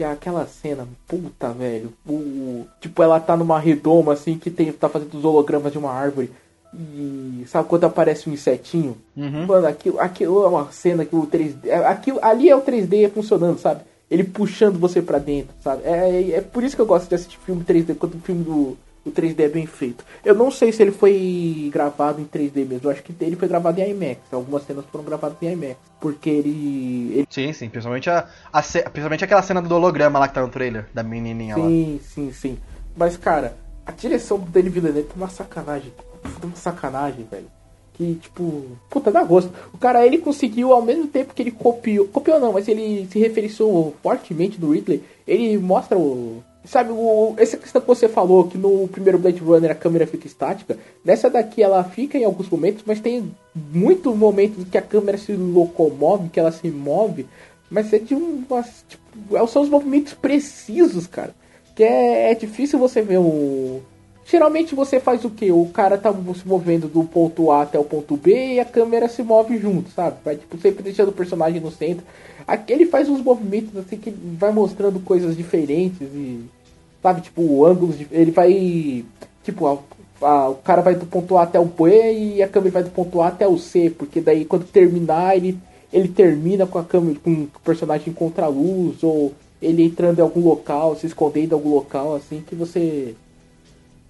Que é aquela cena, puta, velho. O, tipo, ela tá numa redoma assim que tem, tá fazendo os hologramas de uma árvore. E sabe quando aparece um insetinho? Uhum. Mano, aquilo, aquilo é uma cena que o 3D. é- Aquilo, ali é o 3D funcionando, sabe? Ele puxando você pra dentro, sabe? É, é por isso que eu gosto de assistir filme 3D quando o filme do o 3D é bem feito. Eu não sei se ele foi gravado em 3D mesmo. Eu acho que ele foi gravado em IMAX. Algumas cenas foram gravadas em IMAX. Porque ele. ele Sim, sim. Principalmente, a, a ce- principalmente aquela cena do holograma lá que tá no trailer. Da menininha lá. sim, sim, sim. Mas, cara, a direção do Denis Villeneuve tá uma sacanagem. Tá uma sacanagem, velho. Que, tipo, puta, dá gosto. O cara, ele conseguiu, ao mesmo tempo que ele copiou. Copiou não, mas ele se referenciou fortemente do Ridley. Ele mostra o. Sabe, o, essa questão que você falou, que no primeiro Blade Runner a câmera fica estática. Nessa daqui ela fica em alguns momentos, mas tem muitos momentos que a câmera se locomove, que ela se move. Mas é de um. Tipo, são os movimentos precisos, cara. Que é, é difícil você ver o. Geralmente você faz o que? O cara tá se movendo do ponto A até o ponto B e a câmera se move junto, sabe? Vai tipo, sempre deixando o personagem no centro. Aqui ele faz uns movimentos assim que vai mostrando coisas diferentes e. Sabe, tipo, ângulos. de- Ele vai. Tipo, a- a- o cara vai do ponto A até o B e a câmera vai do ponto A até o C, porque daí quando terminar ele, ele termina com a câmera, com o personagem em contraluz, ou ele entrando em algum local, se escondendo em algum local, assim, que você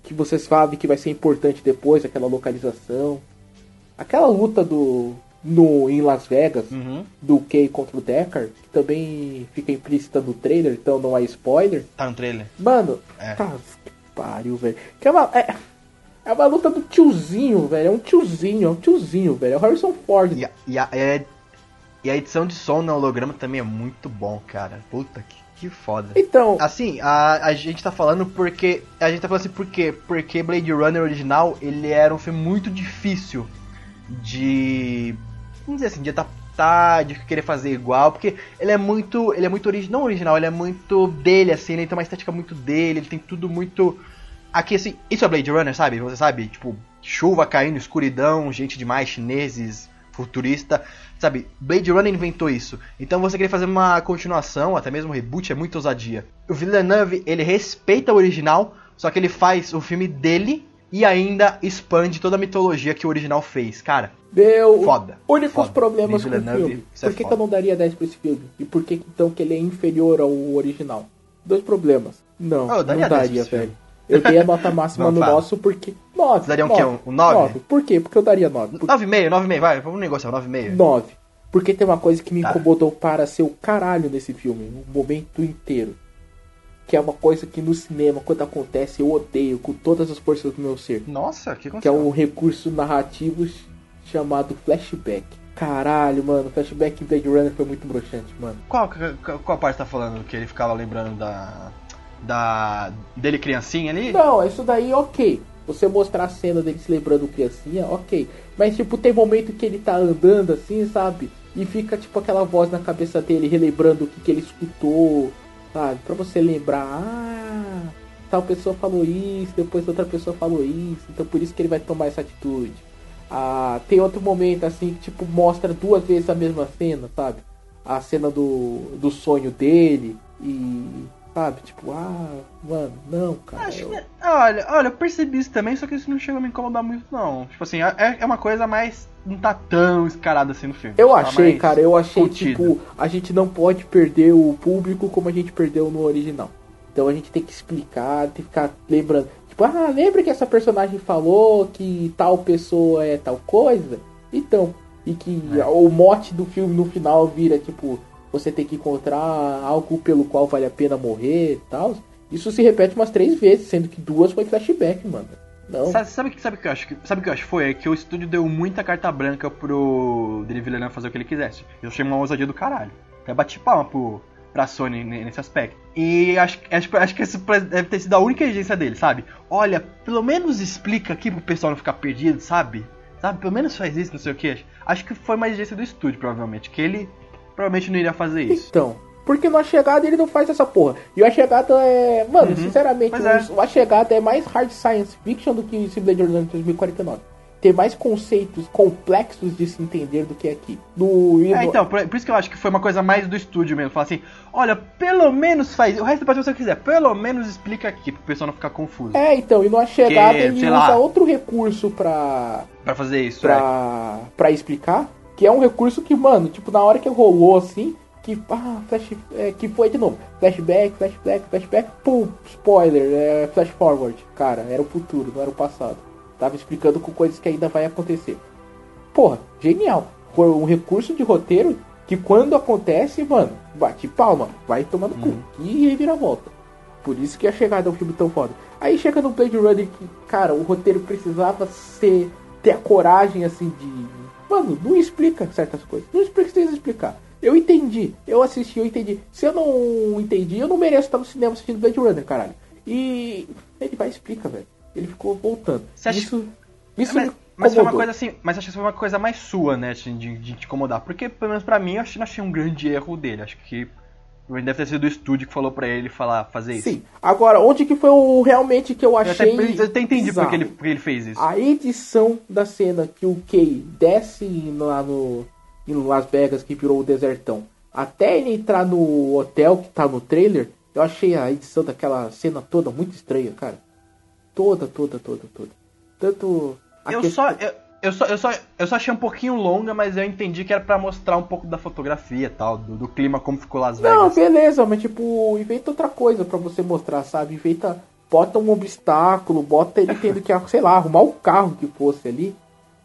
que você sabe que vai ser importante depois, aquela localização. Aquela luta do no em Las Vegas Uhum. do Kay contra o Deckard, que também fica implícita no trailer, então não é spoiler. Tá no trailer. Mano, É. tá que pariu, velho. Que é uma é, é uma luta do tiozinho, velho. É um tiozinho, é um tiozinho, velho. É o Harrison Ford. E a, e a, e a edição de som no holograma também é muito bom, cara. Puta que, que foda. Então, Assim, a, a gente tá falando porque. A gente tá falando assim por quê? Porque Blade Runner original, ele era um filme muito difícil de. Vamos dizer assim, de adaptar, de querer fazer igual, porque ele é muito. Ele é muito original. Não original, ele é muito dele, assim, ele tem uma estética muito dele, ele tem tudo muito. Aqui, assim, isso é Blade Runner, sabe? Você sabe? Tipo, chuva caindo, escuridão, gente demais, chineses, futurista. Sabe, Blade Runner inventou isso. Então você querer fazer uma continuação, até mesmo um reboot, é muita ousadia. O Villeneuve, ele respeita o original, só que ele faz o filme dele e ainda expande toda a mitologia que o original fez. Cara, Meu, Foda, únicos foda. problemas com o filme. é Por que, que foda. eu não daria 10 pra esse filme? E por que então que ele é inferior ao original? Dois problemas. Não, Ah, eu daria não 10 pra daria, esse filme. Eu dei a nota máxima Não, no fala. nosso porque. 9. Você daria um quê? Um- um nove? Por quê? Porque eu daria 9. 9,5, 9,5, vai, vamos negociar, 9,5. 9. Porque tem uma coisa que me Tá. incomodou para ser o caralho nesse filme, o momento inteiro. Que é uma coisa que no cinema, quando acontece, eu odeio com todas as forças do meu ser. Nossa, que Que é um recurso narrativo chamado flashback. Caralho, mano, flashback em Blade Runner foi muito broxante, mano. Qual, qual, qual parte tá falando que ele ficava lembrando da. Da. dele criancinha ali? Não, isso daí ok. Você mostrar a cena dele se lembrando criancinha, ok. Mas tipo, tem momento que ele tá andando assim, sabe? e fica tipo aquela voz na cabeça dele relembrando o que, que ele escutou, sabe? Pra você lembrar, ah, tal pessoa falou isso, depois outra pessoa falou isso, então por isso que ele vai tomar essa atitude. Ah, tem outro momento assim que tipo mostra duas vezes a mesma cena, sabe? A cena do, do sonho dele e Sabe? Tipo, ah, mano, não, cara. Acho eu... que, olha, olha, eu percebi isso também, só que isso não chegou a me incomodar muito, não. Tipo assim, é, é uma coisa mais. Não tá tão escarada assim no filme. Eu Tá achei, cara, eu achei, contida. tipo, a gente não pode perder o público como a gente perdeu no original. Então a gente tem que explicar, tem que ficar lembrando. Tipo, ah, lembra que essa personagem falou que tal pessoa é tal coisa? Então, e que É. o mote do filme no final vira, tipo, você tem que encontrar algo pelo qual vale a pena morrer e tal. Isso se repete umas três vezes, sendo que duas foi flashback, mano. Não. Sabe, sabe, sabe o que eu acho? Sabe o que eu acho foi? É que o estúdio deu muita carta branca pro Denis Villeneuve fazer o que ele quisesse. Eu achei uma ousadia do caralho. Até bati palma pro, pra Sony ne- nesse aspecto. E acho, acho, acho que essa deve ter sido a única exigência dele, sabe? Olha, pelo menos explica aqui pro pessoal não ficar perdido, sabe? Sabe? Pelo menos faz isso, não sei o que. Acho que foi uma exigência do estúdio, provavelmente. Que ele provavelmente não iria fazer isso. Então, porque no A Chegada ele não faz essa porra. E o A Chegada é. Mano, Uhum. sinceramente, é. o- A Chegada é mais hard science fiction do que Blade Runner 2049. Tem mais conceitos complexos de se entender do que aqui. E É, então, por, por isso que eu acho que foi uma coisa mais do estúdio mesmo. Falar assim, olha, pelo menos faz. O resto pode fazer o que quiser, pelo menos explica aqui pro pessoal não ficar confuso. É, então, e no A Chegada Que, ele usa lá. outro recurso pra, Pra fazer isso, é. pra, pra explicar. Que é um recurso que, mano, tipo, na hora que rolou assim, que, ah, flash, é, que foi de novo. Flashback, flashback, flashback, pum, spoiler, é, flash forward. Cara, era o futuro, não era o passado. Tava explicando com coisas que ainda vai acontecer. Porra, genial. Foi um recurso de roteiro que quando acontece, mano, bate palma, vai tomando cu. E reviravolta. Por isso que a chegada é um filme tão foda. Aí chega no Blade Runner que, cara, o roteiro precisava ser ter a coragem assim de. Mano, não explica certas coisas. Não explica se precisa explicar. Eu entendi, eu assisti, eu entendi. Se eu não entendi, eu não mereço estar no cinema assistindo Blade Runner, caralho. E ele vai explica, velho. Ele ficou voltando. Acha- Isso, isso Mas, mas foi uma coisa assim, mas acho que foi uma coisa mais sua, né, assim, de, de te incomodar. Porque, pelo menos pra mim, eu achei, não achei um grande erro dele. Acho que deve ter sido o estúdio que falou pra ele falar, fazer isso. Sim. Agora, onde que foi o realmente que eu Eu até, achei. eu até entendi porque ele, porque ele fez isso. A edição da cena que o Kay desce lá no em Las Vegas, que virou o desertão, até ele entrar no hotel que tá no trailer, eu achei a edição daquela cena toda muito estranha, cara. Toda, toda, toda, toda. Tanto. Eu questão- só, eu, eu só, eu só, eu só achei um pouquinho longa, mas eu entendi que era pra mostrar um pouco da fotografia e tal, do, do clima como ficou Las Vegas. Não, beleza, mas tipo, inventa outra coisa pra você mostrar, sabe? Inventa. Bota um obstáculo, bota ele tendo que, sei lá, arrumar o carro que fosse ali.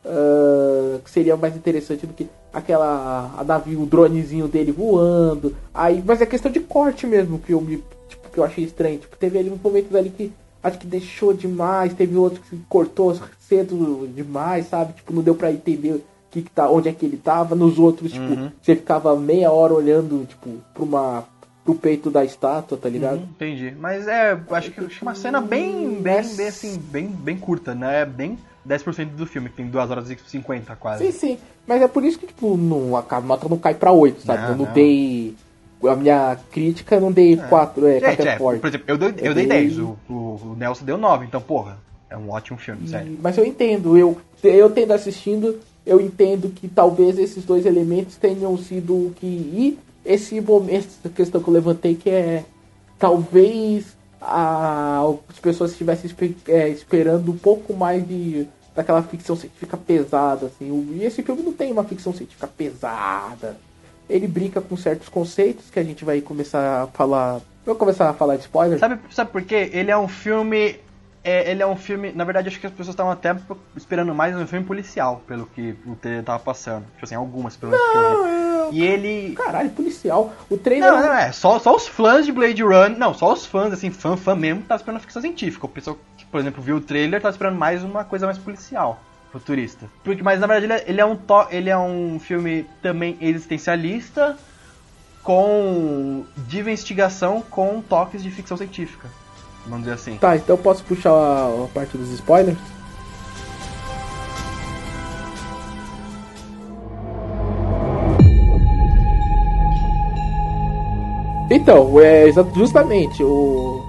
ah, que seria mais interessante do que aquela. A navio, o dronezinho dele voando. Aí, mas é questão de corte mesmo que eu me. Tipo, que eu achei estranho. Tipo, teve ali uns momentos ali que acho que deixou demais, teve outros que cortou cedo demais, sabe? Tipo, não deu pra entender que que tá, onde é que ele tava. Nos outros, tipo, Uhum. você ficava meia hora olhando, tipo, pra uma, pro peito da estátua, tá ligado? Uhum, entendi. Mas é, acho que acho uma cena bem, bem, bem assim, bem, bem curta, né? É Bem 10% do filme, que tem 2 horas e 50 quase. Sim, sim. Mas é por isso que, tipo, não, a nota não cai pra 8, sabe? Não, eu não, não. dei. A minha crítica eu não dei 4, é, 4 Gente, é é, forte. por exemplo, eu, dei- eu, Eu dei dei- 10, o, o, o Nelson deu 9, então, porra, é um ótimo filme, sério. Mas eu entendo, eu, eu tendo assistindo, eu entendo que talvez esses dois elementos tenham sido o que. E esse momento, essa questão que eu levantei, que é talvez a, as pessoas estivessem é, esperando um pouco mais de daquela ficção científica pesada, assim. E esse filme não tem uma ficção científica pesada. Ele brinca com certos conceitos que a gente vai começar a falar. Vou começar a falar de spoiler. Sabe, sabe por quê? Ele é um filme. É, ele é um filme. Na verdade, acho que as pessoas estavam até esperando mais um filme policial, pelo que o trailer tava passando. Tipo assim, algumas, pelo menos que eu vi. E ele. Caralho, policial. O trailer. Não, não, é. Só, só os fãs de Blade Runner. Não, só os fãs, assim, fã, fã mesmo, tá esperando ficção científica. O pessoal que, por exemplo, viu o trailer tá esperando mais uma coisa mais policial. Futurista. Porque, mas na verdade ele é, ele é um to, ele é um filme também existencialista com de investigação com toques de ficção científica vamos dizer assim. Tá, então posso puxar a, a parte dos spoilers? Então, é justamente o.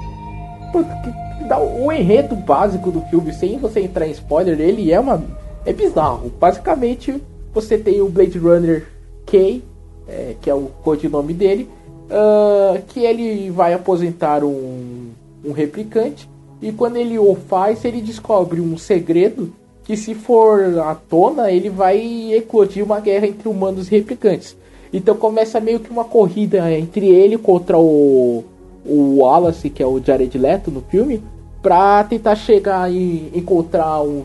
Dá o enredo básico do filme, sem você entrar em spoiler, ele é uma. É bizarro. Basicamente, você tem o Blade Runner K, é, que é o codinome dele, uh, que ele vai aposentar um um replicante. E quando ele o faz, ele descobre um segredo que, se for à tona, ele vai eclodir uma guerra entre humanos e replicantes. Então começa meio que uma corrida entre ele contra o, o Wallace, que é o Jared Leto no filme, pra tentar chegar e encontrar um,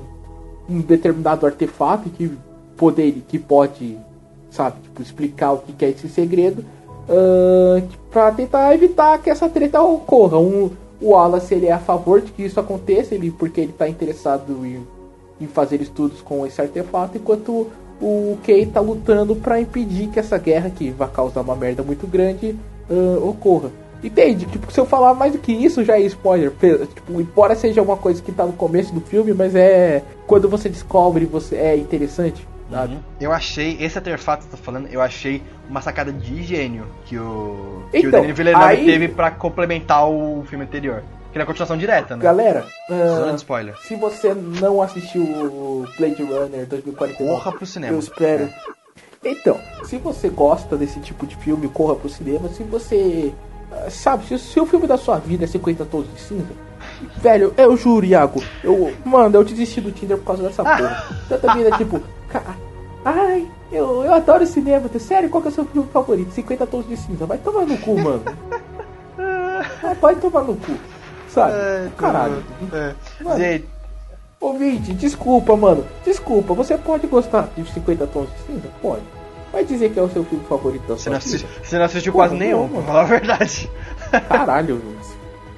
um determinado artefato que poder que pode, sabe, tipo, explicar o que é esse segredo, ah, pra tentar evitar que essa treta ocorra. Um, o Wallace ele é a favor de que isso aconteça, ele, porque ele tá interessado em, em fazer estudos com esse artefato, enquanto o Kay tá lutando pra impedir que essa guerra, que vai causar uma merda muito grande, ah, ocorra. Entende? Tipo, se eu falar mais do que isso, já é spoiler. Tipo, embora seja uma coisa que tá no começo do filme, mas é. Quando você descobre, você é interessante, sabe? Eu achei, esse artefato que você tá falando, eu achei uma sacada de gênio que o, que o Então, Denis Villeneuve aí- teve pra complementar o filme anterior. Que é a continuação direta, né? Galera, de spoiler. se você não assistiu o Blade Runner 2049, Corra pro cinema. eu espero. Então, se você gosta desse tipo de filme, corra pro cinema. Se você. ah, Sabe, se, se o filme da sua vida é 50 tons de cinza, velho, eu juro, Iago, eu. Mano, eu desisti do Tinder por causa dessa porra. Tanta vida, tipo, ai, eu, eu adoro cinema, tá sério? Qual que é o seu filme favorito? 50 tons de cinza. Vai tomar no cu, mano. Ah, Vai tomar no cu. Sabe? Caralho. É. Mano. Gente, Ouvinte, desculpa, mano. Desculpa, você pode gostar de 50 tons de cinza? Pode. Vai dizer que é o seu filme favorito da você sua não, assisti- você não assistiu quase nenhum, pra falar a verdade. Caralho.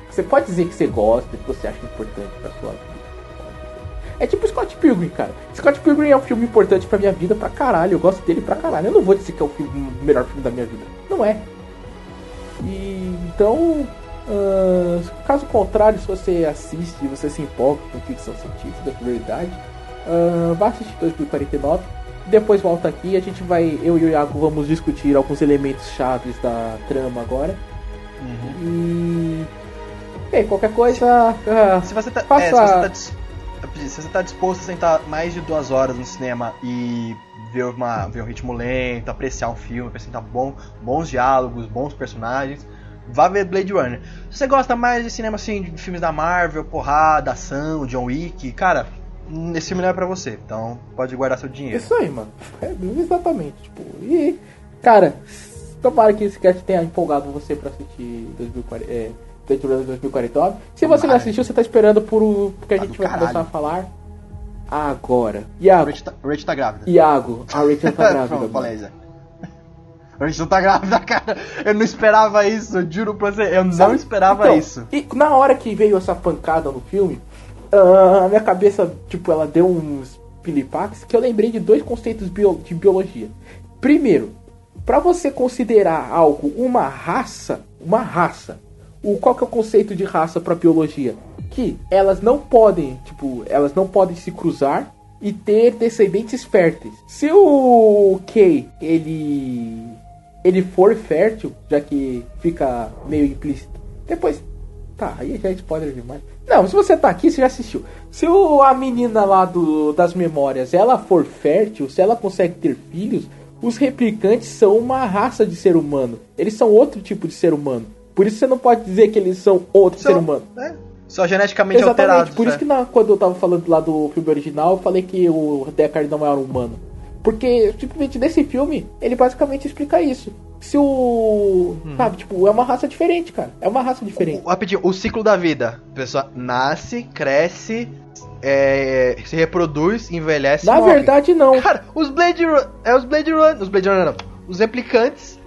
Você pode dizer que você gosta, que você acha importante pra sua vida. É tipo Scott Pilgrim, cara. Scott Pilgrim é um filme importante pra minha vida pra caralho. Eu gosto dele pra caralho. Eu não vou dizer que é o, filme- o melhor filme da minha vida. Não é. E então, ah, caso contrário, se você assiste e você se empolga com ficção científica, de verdade, ah, vá assistir 2049. Depois volta aqui e a gente vai, eu e o Iago vamos discutir alguns elementos chaves da trama agora. E. Bem, qualquer coisa. ah, Se você tá, é, se você tá, se você tá disposto a sentar mais de duas horas no cinema e ver, uma, ver um ritmo lento, apreciar um filme, apresentar bom, bons diálogos, bons personagens, vá ver Blade Runner. Se você gosta mais de cinema assim, de filmes da Marvel, porrada, ação, John Wick, cara, esse filme não é pra você. Então pode guardar seu dinheiro. Isso aí, mano. É, exatamente. Tipo, e. Cara, tomara que esse cast tenha empolgado você pra assistir 2040, é, Runner 2049. Se você não assistiu, você tá esperando por o que a Ah, gente vai começar a falar agora. Iago, tá, o Rachel tá grávida. Iago, a Rachel tá grávida. Pronto, falei Rachel tá grávida, cara. Eu não esperava isso, eu juro pra você. Eu não Sabe? esperava Então, isso. E na hora que veio essa pancada no filme, ah, a minha cabeça, tipo, ela deu uns pilipaques que eu lembrei de dois conceitos bio- de biologia. Primeiro, pra você considerar algo uma raça, uma raça, o qual que é o conceito de raça pra biologia? Que elas não podem, tipo, elas não podem se cruzar e ter descendentes férteis. Se o Kay, ele ele for fértil, já que fica meio implícito. Depois, tá, aí já é spoiler demais. Não, se você tá aqui, você já assistiu. Se o, a menina lá do, das memórias, ela for fértil, se ela consegue ter filhos, os replicantes são uma raça de ser humano. Eles são outro tipo de ser humano. Por isso você não pode dizer que eles são outro ser humano. né? Só geneticamente Exatamente, alterados. por isso né? que na- quando eu tava falando lá do filme original, eu falei que o Deckard não era humano. Porque, simplesmente, nesse filme, ele basicamente explica isso. Se o. Sabe, tipo, é uma raça diferente, cara. É uma raça diferente. O, rapidinho, o ciclo da vida. A pessoa nasce, cresce, é, se reproduz, envelhece. Na morre. verdade, não. Cara, os Blade Run. É os Blade Run. Os Blade Runner não. Os replicantes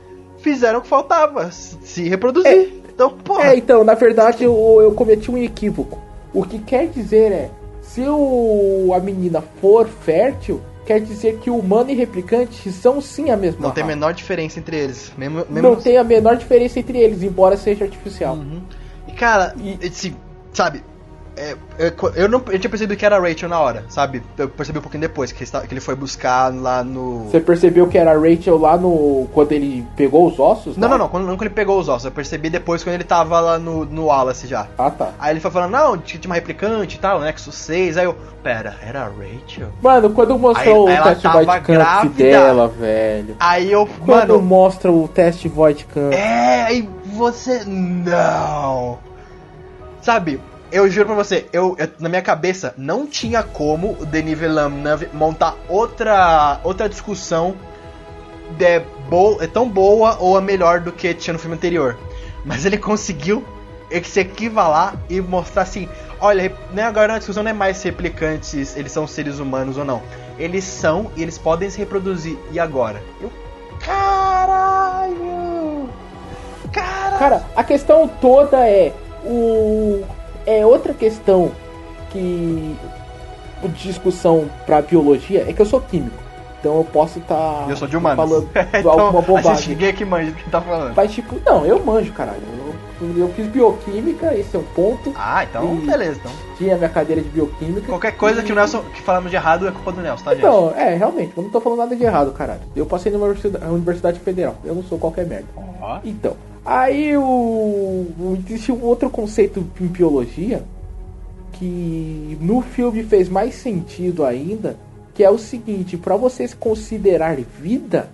fizeram o que faltava. Se se reproduzir. Então, porra. É, então, na verdade, eu, eu cometi um equívoco. O que quer dizer é, se o, a menina for fértil, quer dizer que o humano e replicante são sim a mesma não tem a raça. menor diferença entre eles. Mesmo, mesmo Não tem a menor diferença entre eles, embora seja artificial. Uhum. E cara, E- esse, sabe, é, é, eu não eu tinha percebido que era a Rachel na hora, sabe? Eu percebi um pouquinho depois que ele, foi buscar lá no. Você percebeu que era a Rachel lá no. quando ele pegou os ossos? Não, lá? não, não, quando, não quando ele pegou os ossos, eu percebi depois quando ele tava lá no, no Wallace já. Ah, tá. Aí ele foi falando, não, tinha uma replicante e tal, Nexus 6. Aí eu, pera, era a Rachel? Mano, quando mostrou Aí- o ela teste tava Void grávida. dela, velho. Aí eu, Quando mano, mostra o teste Void Camp. É, aí você. Não! Sabe, eu juro pra você, eu, eu- na minha cabeça não tinha como o Denis Villeneuve montar outra, outra discussão de bo é tão boa ou a melhor do que tinha no filme anterior. Mas ele conseguiu se equivalar e mostrar assim: olha, né, agora a discussão não é mais se replicantes eles são seres humanos ou não. Eles são e eles podem se reproduzir. E agora? Eu. Caralho! Caralho! Cara, a questão toda é o é outra questão que discussão pra biologia é que eu sou químico. Então eu posso estar eu sou de humanos. falando então, alguma bobagem. ninguém aqui manja do que tá falando. Mas tipo, não, eu manjo, caralho. Eu, eu fiz bioquímica, esse é um ponto. Ah, então E- beleza. Então. Tinha minha cadeira de bioquímica. Qualquer coisa que o Nelson que falamos de errado é culpa do Nelson, tá, gente? Então, é, realmente, eu não tô falando nada de errado, caralho. Eu passei numa universidade, universidade federal, eu não sou qualquer merda. Ó. Então, aí o, existe um outro conceito em biologia que no filme fez mais sentido ainda, que é o seguinte, para você considerar vida,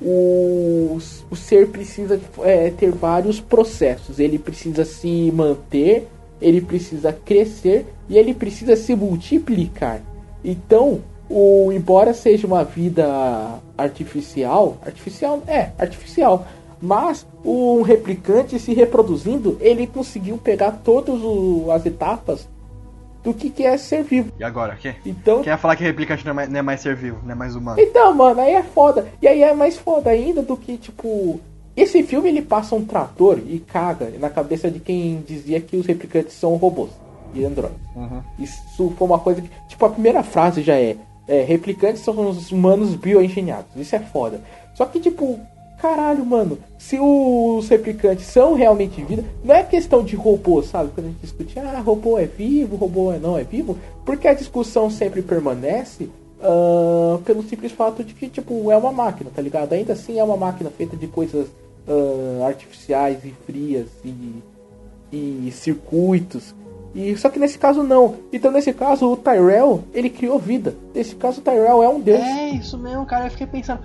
o, o ser precisa é, ter vários processos. Ele precisa se manter, ele precisa crescer e ele precisa se multiplicar. Então, o, embora seja uma vida artificial, artificial é artificial, mas um replicante se reproduzindo, ele conseguiu pegar todas as etapas do que, que é ser vivo. E agora, quê? Então, Quem ia falar que replicante não é, mais, não é mais ser vivo, não é mais humano? então, mano, aí é foda. E aí é mais foda ainda do que, tipo. Esse filme ele passa um trator e caga na cabeça de quem dizia que os replicantes são robôs e androides. Uhum. Isso foi uma coisa que. Tipo, a primeira frase já é. é replicantes são os humanos bioengenhados. Isso é foda. Só que, tipo, caralho, mano. Se os replicantes são realmente vida, não é questão de robô, sabe? Quando a gente discute, ah, robô é vivo, robô é não é vivo. Porque a discussão sempre permanece ah, pelo simples fato de que, tipo, é uma máquina, tá ligado? Ainda assim é uma máquina feita de coisas ah, artificiais e frias e e circuitos. E só que nesse caso não. Então nesse caso o Tyrell, ele criou vida. Nesse caso o Tyrell é um deus. É, isso mesmo, cara. Eu fiquei pensando,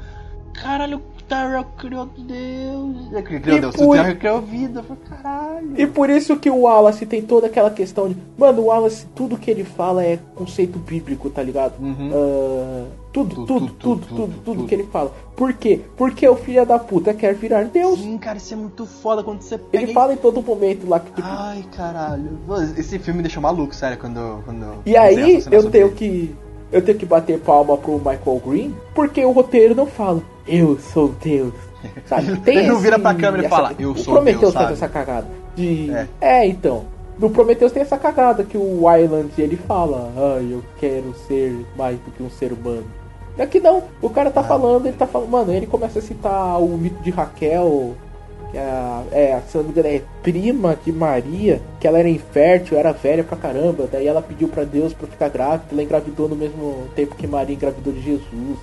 caralho, Tyrell criou Deus. Criou E Deus, por- Tyrell criou vida. Falei, caralho. E por isso que o Wallace tem toda aquela questão de, mano, o Wallace tudo que ele fala é conceito bíblico, tá ligado? Uhum. Ah, tudo, Tudo, tudo, tudo, tudo, tudo, que ele fala. Por quê? Porque o filho da puta quer virar Deus. Sim, cara, isso é muito foda quando você pega. Ele e- fala em todo momento lá que tipo, Ai, caralho. Esse filme me deixou maluco, sério, quando. quando E aí eu tenho que eu tenho que bater palma pro Michael Green, porque o roteiro não fala eu sou Deus. Sabe? Tem Ele não vira pra câmera e fala, "Eu sou Prometheus Deus", faz sabe? essa cagada de É. é. então. No Prometheus tem essa cagada que o Island ele fala, ah, eu quero ser mais do que um ser humano. Aqui não, o cara Ah. tá falando, ele tá falando, mano, ele começa a citar o mito de Raquel, que é, a- é, se não me engano, é prima de Maria, que ela era infértil, era velha pra caramba, daí ela pediu pra Deus pra ficar grávida, ela engravidou no mesmo tempo que Maria engravidou de Jesus.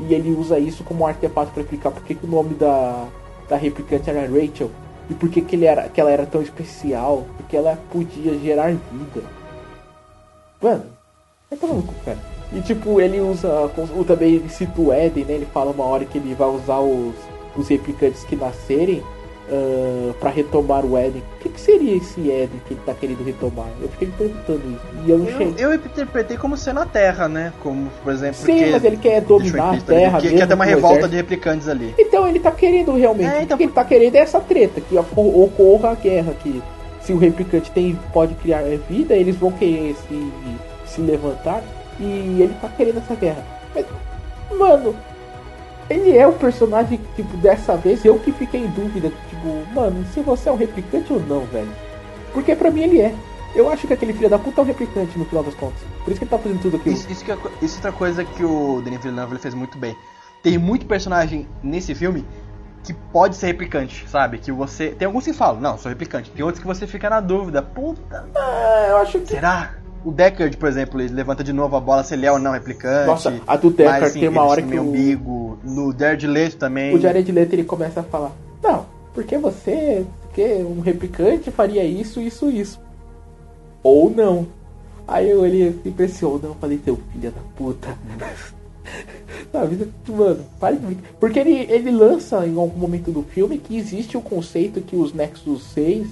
E ele usa isso como artefato pra explicar por que, o nome da, da replicante era Rachel. E por que, que, ele era, que ela era tão especial. Porque ela podia gerar vida. Mano, tomar no cu, cara. E tipo, ele usa. o- Também ele cita o Eden, né? Ele fala uma hora que ele vai usar os, os replicantes que nascerem ah, pra retomar o Eden. O que, que seria esse Eden que ele tá querendo retomar? Eu fiquei me perguntando isso. E eu não Eu, cheguei. eu interpretei como sendo a Terra, né? Como, por exemplo. Sim, porque- mas ele quer dominar a Terra Que, mesmo. que ter uma revolta exército. de replicantes ali. Então ele tá querendo realmente. É, então- O que ele tá querendo é essa treta, que ocor- ocorra a guerra, que se o replicante tem, pode criar vida, eles vão querer se, se levantar e ele tá querendo essa guerra. Mas, mano, ele é o personagem que, tipo, dessa vez eu que fiquei em dúvida, tipo, mano, se você é um replicante ou não, velho. Porque pra mim ele é. Eu acho que aquele filho da puta é um replicante no final das contas. Por isso que ele tá fazendo tudo aquilo. Isso, isso, é, isso é outra coisa que o Denis Villeneuve ele fez muito bem. Tem muito personagem nesse filme que pode ser replicante, sabe? Que você. Tem alguns que falam, não, sou replicante. Tem outros que você fica na dúvida. Puta, É, eu acho que. será? O Deckard, por exemplo, ele levanta de novo a bola se ele é ou não replicante. Nossa, a do Deckard Mas, assim, tem uma hora que o- umbigo. No Jared Leto também. O Jared Leto ele começa a falar: Não, porque você, porque um replicante faria isso, isso, isso. Ou não. Aí eu olhei assim ou não, falei: Seu filho da puta. Sabe, mano, para de. Porque ele, ele lança em algum momento do filme que existe o conceito que os Nexus 6,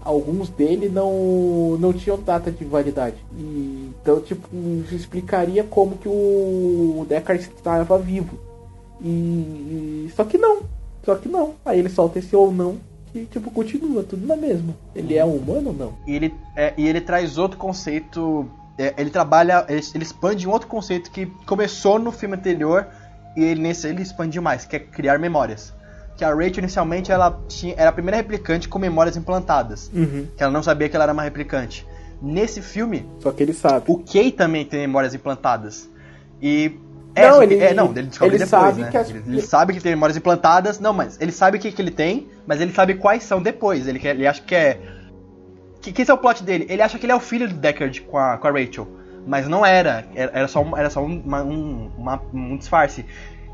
alguns dele não, não tinham data de validade. E, então, tipo, explicaria como que o Deckard estava vivo. E- só que não, só que não. Aí ele solta esse ou não que tipo continua tudo na mesma. Ele é um humano ou não? E ele, é, e ele traz outro conceito. é, ele trabalha. Ele, ele expande um outro conceito que começou no filme anterior e ele, nesse ele expandiu mais, que é criar memórias. Que a Rachel inicialmente ela tinha, era a primeira replicante com memórias implantadas. Que ela não sabia que ela era uma replicante. Nesse filme, Só que ele sabe. o Kay também tem memórias implantadas. E. Não, só que- ele- é, não, ele descobre ele depois, sabe né? que as- ele, ele sabe que tem memórias implantadas. Não, mas ele sabe o que, que ele tem, mas ele sabe quais são depois. Ele, ele acha que é. Que, que esse é o plot dele? Ele acha que ele é o filho do Deckard com a, com a Rachel. Mas não era. Era, só, um- era só um, uma- um, uma- um disfarce.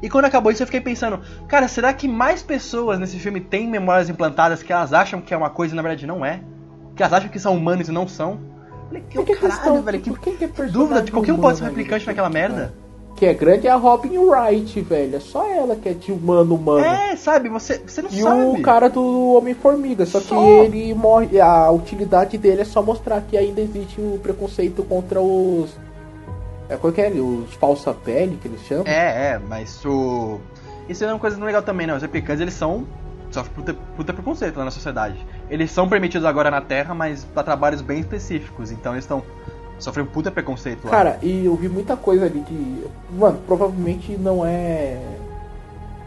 E quando acabou isso, eu fiquei pensando: Cara, será que mais pessoas nesse filme têm memórias implantadas que elas acham que é uma coisa e na verdade não é? Que elas acham que são humanos e não são? Falei, que Por que caralho, questão- velho, que por que que é dúvida de qualquer um pode ser replicante ali? naquela merda. Que é grande é a Robin Wright, velho. É só ela que é de humano humano. É, sabe, você, você não E sabe. o cara do Homem-Formiga, só, que Só. ele morre. A utilidade dele é só mostrar que ainda existe o preconceito contra os. É, qual que é? Os falsa pele que eles chamam? É, é, mas o. Isso é uma coisa não legal também, não. Os replicantes, eles são. Sofrem puta, puta preconceito lá na sociedade. Eles são permitidos agora na Terra, mas pra trabalhos bem específicos. Então eles estão. Sofrem puta preconceito lá. Cara, e eu vi muita coisa ali que. Mano, provavelmente não é.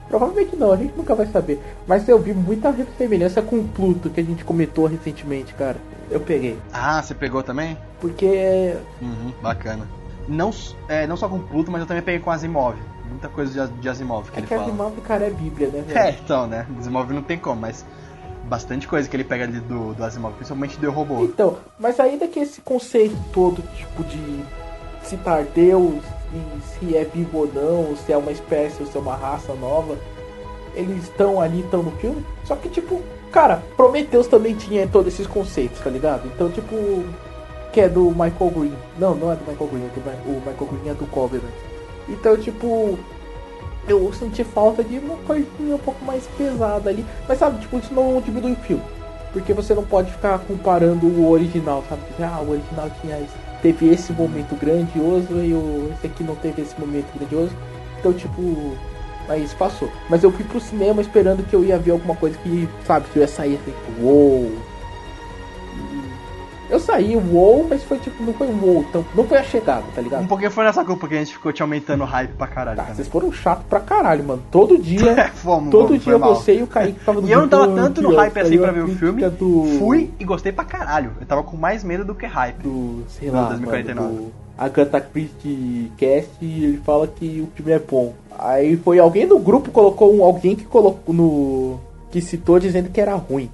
Provavelmente não, a gente nunca vai saber. Mas eu vi muita semelhança com o Pluto que a gente comentou recentemente, cara. Eu peguei. Ah, você pegou também? Porque. Uhum, bacana. Não, é, não só com Pluto, mas eu também peguei com Asimov. Muita coisa de, de Asimov que É ele que fala. Asimov, cara, é Bíblia, né, velho? É, então, né? Asimov não tem como, mas bastante coisa que ele pega ali do, do Asimov, principalmente do Robô. Então, mas ainda que esse conceito todo, tipo, de citar Deus e se é vivo ou não, se é uma espécie ou se é uma raça nova, eles estão ali, estão no filme. Só que, tipo, cara, Prometheus também tinha todos esses conceitos, tá ligado? Então, tipo, que é do Michael Green. Não, não é do Michael Green, é do o Michael Green é do Covenant. Então, tipo, eu senti falta de uma coisinha um pouco mais pesada ali. Mas sabe, tipo, isso não diminui o filme. Porque você não pode ficar comparando o original, sabe? Tipo, Ah, o original tinha teve esse momento grandioso e o, esse aqui não teve esse momento grandioso. Então, tipo, isso passou. Mas eu fui pro cinema esperando que eu ia ver alguma coisa que, sabe, que eu ia sair assim, uou. E Eu saí, uou, mas foi tipo, não foi um uou, então, não foi a chegada, tá ligado? Um pouquinho foi nessa culpa que a gente ficou te aumentando o hype pra caralho. Tá, vocês foram chato pra caralho, mano. Todo dia, Fomos, todo fomos, dia você e o Kaique tava no E eu não tava tanto no hype assim pra a ver o filme. Do, Fui e gostei pra caralho. Eu tava com mais medo do que hype. do, sei lá, 2049. mano, do Agatha Christie Cast e ele fala que o filme é bom. Aí foi alguém do grupo colocou um, alguém que colocou no que citou dizendo que era ruim.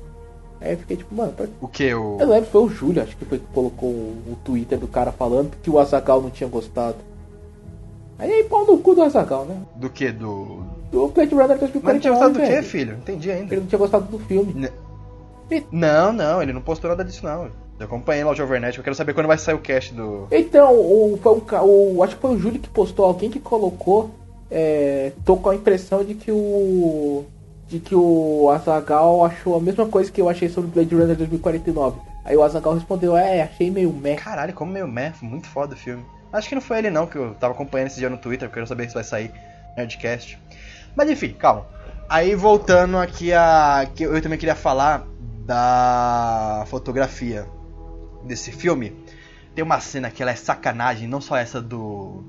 Aí eu fiquei tipo, mano, pra... O que? O... eu lembro foi o Júlio, acho que foi que colocou o, Twitter do cara falando que o Azagal não tinha gostado. Aí aí pau no cu do Azagal, né? Do que? Do. Do Blade Runner Mas não tinha 2049, gostado do velho. filho? Entendi ainda. Ele não tinha gostado do filme. N- Não, não, ele não postou nada disso não. Eu acompanhei lá o Jovernet, eu quero saber quando vai sair o cast do. Então, o, foi um, o, acho que foi o Júlio que postou, alguém que colocou, é, tô com a impressão de que o de que o Azagal achou a mesma coisa que eu achei sobre Blade Runner 2049. Aí o Azagal respondeu, é, achei meio meh. Caralho, como meio meh, muito foda o filme. Acho que não foi ele não, que eu tava acompanhando esse dia no Twitter, porque eu quero saber se vai sair Nerdcast. Mas enfim, calma. Aí voltando aqui a. que eu também queria falar da fotografia desse filme. Tem uma cena que ela é sacanagem, não só essa do.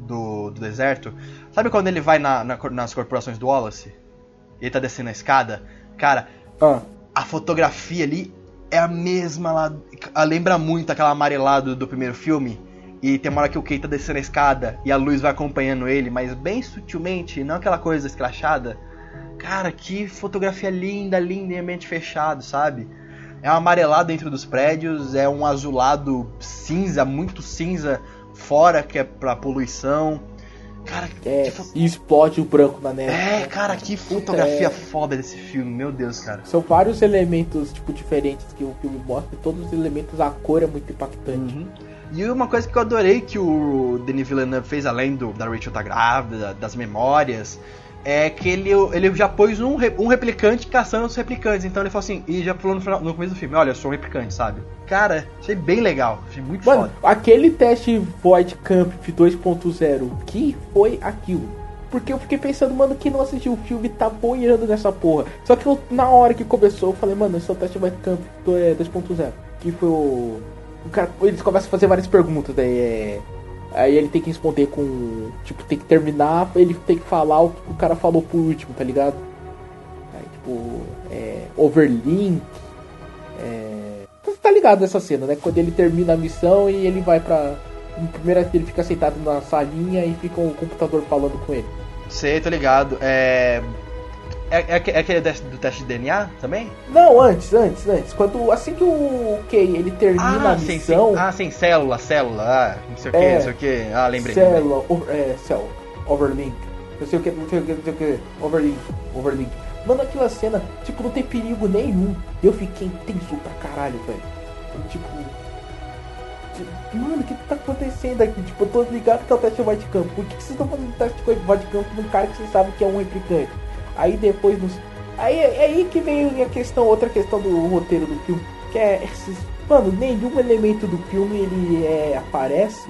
do, do deserto. Sabe quando ele vai na- na- nas corporações do Wallace? Ele tá descendo a escada? Cara, Ah, a fotografia ali é a mesma lá. a- Lembra muito aquela amarelada do primeiro filme. E tem uma hora que o Kei tá descendo a escada e a luz vai acompanhando ele, mas bem sutilmente, não aquela coisa escrachada. Cara, que fotografia linda, linda em ambiente fechado, sabe? É um amarelado dentro dos prédios, é um azulado cinza, muito cinza fora, que é pra poluição. Cara, É, que e explode o branco na neve. é, né? cara, que fotografia É. foda desse filme, meu Deus, cara. São vários elementos, tipo, diferentes que o filme mostra. E todos os elementos, a cor é muito impactante. Uhum. E uma coisa que eu adorei que o Denis Villeneuve fez, além do, da Rachel tá grávida, das memórias, é que ele, ele já pôs um, um replicante caçando os replicantes. Então ele falou assim, e já falou no, final- no começo do filme, olha, eu sou um replicante, sabe? Cara, achei bem legal, achei muito Mano, foda. aquele teste Void Camp 2.0, que foi aquilo? Porque eu fiquei pensando, mano, quem não assistiu o filme tá boiando nessa porra. Só que eu, na hora que começou, eu falei, mano, esse é o teste Void Camp do- é, 2.0. Que foi o. o cara, eles começam a fazer várias perguntas, daí é. Aí ele tem que responder com. Tipo, tem que terminar, ele tem que falar o que o cara falou por último, tá ligado? Aí, tipo, é. Overlink. É. Tá ligado nessa cena, né? Quando ele termina a missão e ele vai pra. Primeiro ele fica sentado na salinha e fica o computador falando com ele. Sei, tô ligado. É. É, é, é aquele teste- do teste de DNA também? Não, antes, antes, antes. Quando. Assim que o Kay ele termina a sim, missão. sim. Ah, sim, célula, célula, ah, não sei o que, É. não sei o que. Ah, lembrei. Célula, o- é, cell, overlink. Não sei o que, não sei o que, não sei o que. Overlink, overlink. Mano, aquela cena, tipo, não tem perigo nenhum. Eu fiquei tenso pra caralho, velho. Tipo. tipo, Mano, o que que tá acontecendo aqui? Tipo, eu tô ligado que é o teste de campo. Por que, que vocês estão fazendo teste de campo num cara que vocês sabem que é um replicante? Aí depois nos. Aí é aí que vem a questão, outra questão do roteiro do filme. Que é esses. Mano, nenhum elemento do filme ele é, aparece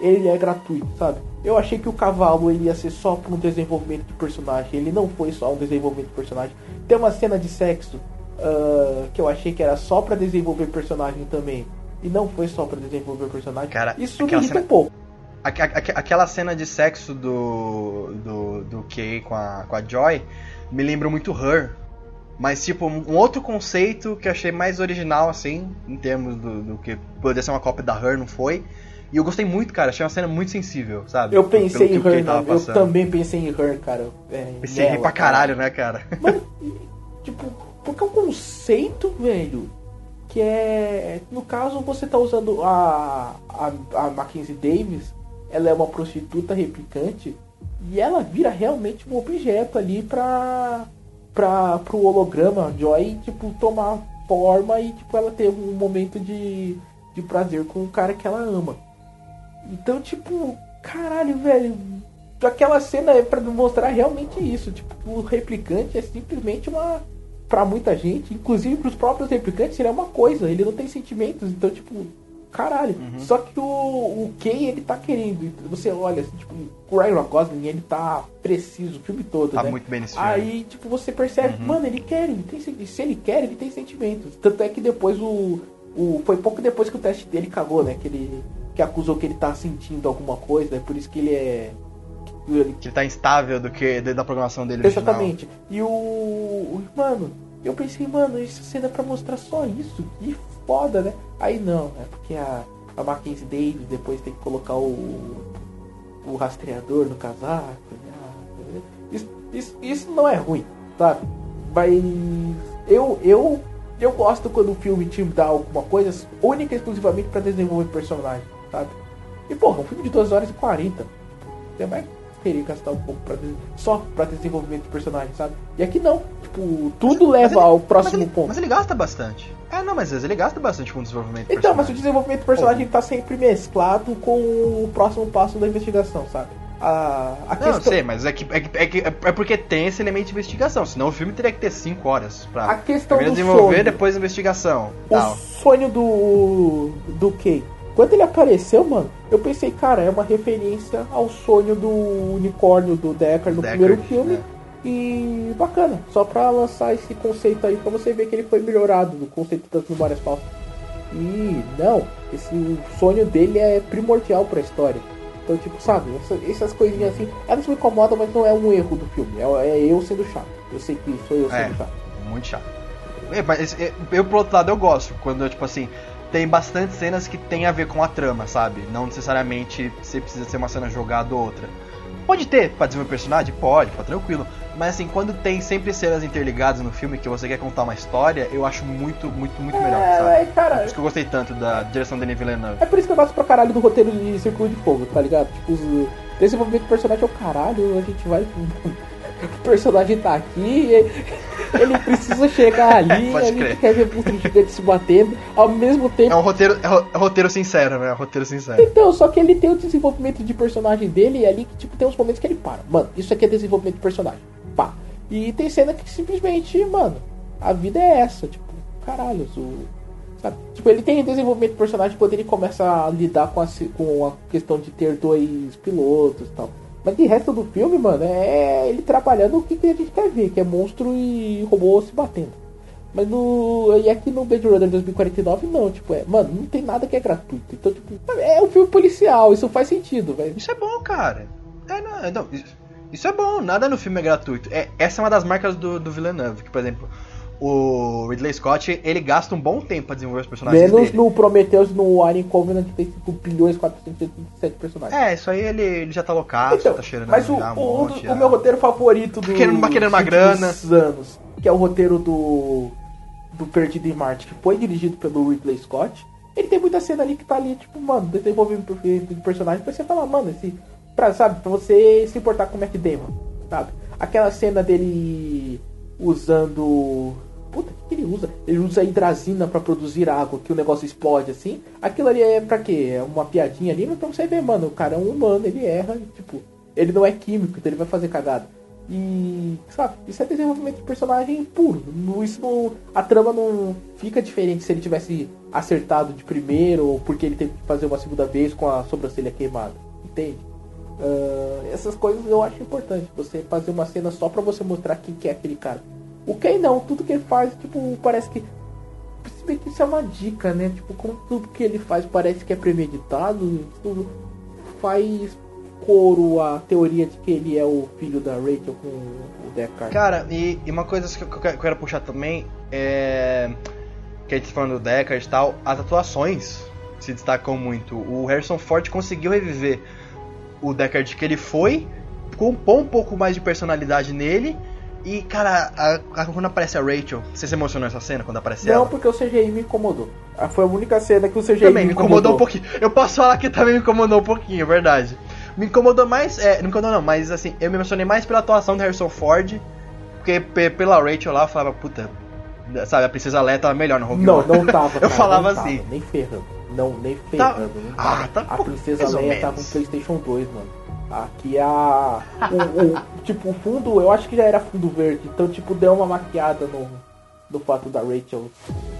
ele é gratuito, sabe? Eu achei que o cavalo ele ia ser só para um desenvolvimento de personagem, ele não foi só um desenvolvimento de personagem. Tem uma cena de sexo ah, que eu achei que era só para desenvolver personagem também, e não foi só para desenvolver personagem. Cara, Isso me irrita cena- um pouco. Aque- aque- Aquela cena de sexo do, do, do Kay com a, com a Joy me lembra muito Her. Mas, tipo, um outro conceito que eu achei mais original, assim, em termos do, do que poderia ser uma cópia da Her, não foi. E eu gostei muito, cara. Achei uma cena muito sensível, sabe? Eu pensei Pelo em Her, não, eu também pensei em Her, cara. É, Pensei em nela, pra cara. caralho, né, cara? Mano, tipo, porque é um conceito, velho, que é. No caso, você tá usando a, a, a Mackenzie Davis, ela é uma prostituta replicante, e ela vira realmente um objeto ali pra. pra pro holograma Joy, tipo, tomar forma e, tipo, ela ter um momento de, de prazer com o cara que ela ama. Então, tipo, caralho, velho. Aquela cena é pra demonstrar realmente isso. Tipo, o replicante é simplesmente uma. Pra muita gente, inclusive pros próprios replicantes, ele é uma coisa, ele não tem sentimentos, então, tipo, caralho. Só que o, o Kay, ele tá querendo. e Você olha, assim, tipo, o Ryan Gosling, ele tá preciso o filme todo, Tá né? muito bem nesse filme. Aí, tipo, você percebe, mano, ele quer, ele tem se ele quer, ele tem sentimentos. Tanto é que depois o, o foi pouco depois que o teste dele cagou, né? Que ele que acusou que ele tá sentindo alguma coisa, é por isso que ele é ele- Que ele tá instável do que da programação dele original. Exatamente. E o, o- Mano, eu pensei, mano, essa cena é pra mostrar só isso. Que foda, né? Aí não, é porque a, a Mackenzie Davis depois tem que colocar o, o rastreador no casaco. né? Ah, Isso, isso, isso não é ruim, sabe? Mas eu, eu, eu gosto quando o filme te dá alguma coisa única e exclusivamente pra desenvolver personagem, sabe? E porra, um filme de 2 horas e 40. Você vai querer gastar um pouco pra, só pra desenvolvimento de personagem, sabe? E aqui não. Tipo, tudo leva ele- ao próximo mas ele, ponto. Mas ele gasta bastante. É, não, mas às vezes ele gasta bastante com o desenvolvimento do Então, mas o desenvolvimento do personagem tá sempre mesclado com o próximo passo da investigação, sabe? A, a Não, questão, sei, mas é, que, é, que- é, que- é porque tem esse elemento de investigação, senão o filme teria que ter 5 horas pra A questão primeiro do desenvolver, sonho. depois investigação. o Tal. sonho do. do Kay. Quando ele apareceu, mano, eu pensei, cara, é uma referência ao sonho do unicórnio do Deckard no Deckard, primeiro filme. né? E bacana, só pra lançar esse conceito aí pra você ver que ele foi melhorado do conceito das memórias falsas. E não, esse sonho dele é primordial pra história. Então, tipo, sabe, essa- essas coisinhas assim, elas me incomodam, mas não é um erro do filme. É, é eu sendo chato. Eu sei que sou eu É. sendo chato. Muito chato. É, mas é, eu, por outro lado, eu gosto. Quando, tipo assim, tem bastante cenas que tem a ver com a trama, sabe? Não necessariamente você precisa ser uma cena jogada ou outra. Pode ter pra desenvolver personagem? Pode, tá tranquilo. Mas assim, quando tem sempre cenas interligadas no filme que você quer contar uma história, eu acho muito, muito, muito melhor, É, sabe? é, cara, Por isso que eu gostei tanto da direção da Denis Villeneuve. É por isso que eu gosto pra caralho do roteiro de Círculo de Fogo, tá ligado? Tipo, os desenvolvimento do personagem é o caralho, a gente vai. O personagem tá aqui, ele precisa chegar ali, Pode crer. quer ver monstros gigantes se batendo, ao mesmo tempo. É um roteiro, é é um roteiro sincero, né? É um roteiro sincero. Então, só que ele tem o desenvolvimento de personagem dele e ali que, tipo, tem uns momentos que ele para. Mano, isso aqui é desenvolvimento de personagem. Pá. E tem cena que simplesmente, mano, a vida é essa, tipo, caralho, o. Sabe? Tipo, ele tem desenvolvimento de personagem quando ele começa a lidar com a, com a questão de ter dois pilotos e tal. Mas de resto do filme, mano, é ele trabalhando o que, a gente quer ver, que é monstro e robô se batendo. Mas no. E aqui no Blade Runner 2049 não, tipo, é, mano, não tem nada que é gratuito. Então, tipo, é um filme policial, isso faz sentido, velho. Isso é bom, cara. É, não, não, isso, isso é bom, nada no filme é gratuito. É, essa é uma das marcas do, do Villeneuve, que, por exemplo, o Ridley Scott, ele gasta um bom tempo pra desenvolver os personagens Menos dele. no Prometheus no Alien Covenant que tem 5 bilhões e 487 personagens. É, isso aí ele, ele já tá loucaço, Então, tá cheirando mas o, um o, monte, o meu roteiro favorito do Querendo- querendo uma grana. anos, que é o roteiro do do Perdido em Marte, que foi dirigido pelo Ridley Scott. Ele tem muita cena ali que tá ali, tipo, mano, desenvolvimento perfeito de personagem pra você falar, mano, esse. Pra, sabe, pra você se importar com o Matt Damon, sabe? Aquela cena dele usando. Puta, que ele usa? Ele usa hidrazina pra produzir água, que o negócio explode assim. Aquilo ali é pra quê? É uma piadinha ali, mas pra você ver, mano, o cara é um humano, ele erra, tipo, ele não é químico, então ele vai fazer cagada. E, sabe, isso é desenvolvimento de personagem puro. Isso não. A trama não fica diferente se ele tivesse acertado de primeiro ou porque ele teve que fazer uma segunda vez com a sobrancelha queimada. Entende? Ah, essas coisas eu acho importante. Você fazer uma cena só pra você mostrar quem que é aquele cara. O Ken não, tudo que ele faz, tipo, parece que. Que isso é uma dica, né? Tipo, como tudo que ele faz parece que é premeditado, tudo faz coro a teoria de que ele é o filho da Rachel com o Deckard. Cara, e, e uma coisa que eu, que eu quero puxar também é. Que a gente tá falando do Deckard e tal, as atuações se destacam muito. O Harrison Ford conseguiu reviver o Deckard que ele foi, compor um pouco mais de personalidade nele. E, cara, a- a- quando aparece a Rachel, você se emocionou nessa cena quando aparece Não, ela? porque o CGI me incomodou. Ah, Foi a única cena que o CGI Também me incomodou um pouquinho. Eu posso falar que também me incomodou um pouquinho, é verdade. Me incomodou mais, é, não me incomodou não, mas assim, eu me emocionei mais pela atuação do Harrison Ford, porque pe- pela Rachel lá eu falava, puta, sabe, a Princesa Leia tava melhor no Rogue Não, não tava. Eu cara, falava não tava, assim. nem ferrando. Não, nem Tá- ferrando. não Ah, tava. tá a Princesa Leia tá com menos. PlayStation 2, mano. Aqui a. O, o- tipo, o fundo, eu acho que já era fundo verde. Então, tipo, deu uma maquiada no, no fato da Rachel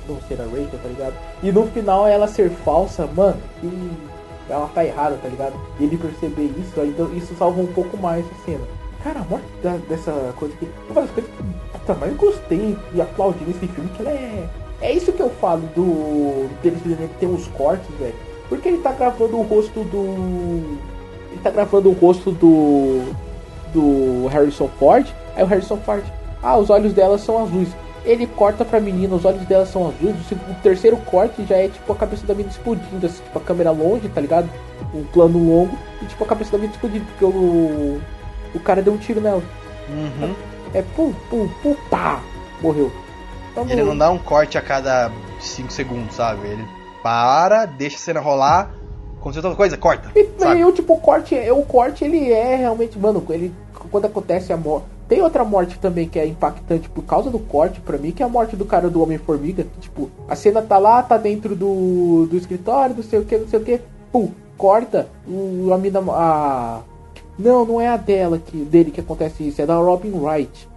não ser a Rachel, tá ligado? E no final ela ser falsa, mano, e ela tá errada, tá ligado? E ele perceber isso, então, isso salva um pouco mais a cena. Cara, a morte da- dessa coisa aqui, uma das coisas que puta, mais gostei e aplaudi nesse filme, que ela é. É isso que eu falo do. que tem uns cortes, velho. Porque ele tá gravando o rosto do. Ele tá gravando o rosto do. do Harrison Ford. Aí o Harrison Ford. Ah, os olhos dela são azuis. Ele corta pra menina, os olhos dela são azuis. O, terceiro corte já é tipo a cabeça da menina explodindo, assim, tipo a câmera longe, tá ligado? Um plano longo e tipo a cabeça da menina explodindo, porque o. O cara deu um tiro nela. Uhum. É pum, pum, pum, pá! Morreu. Então, Ele não dá um corte a cada 5 segundos, sabe? Ele para, deixa a cena rolar, aconteceu outra coisa, corta. E, sabe? e o tipo, o corte, o corte ele é realmente, mano, ele quando acontece a morte. Tem outra morte também que é impactante por causa do corte pra mim, que é a morte do cara do Homem-Formiga. que, Tipo, a cena tá lá, tá dentro do, do escritório, não sei o que, não sei o que. Pum, corta, o, a mina. A... Não, não é a dela que, dele que acontece isso, é da Robin Wright.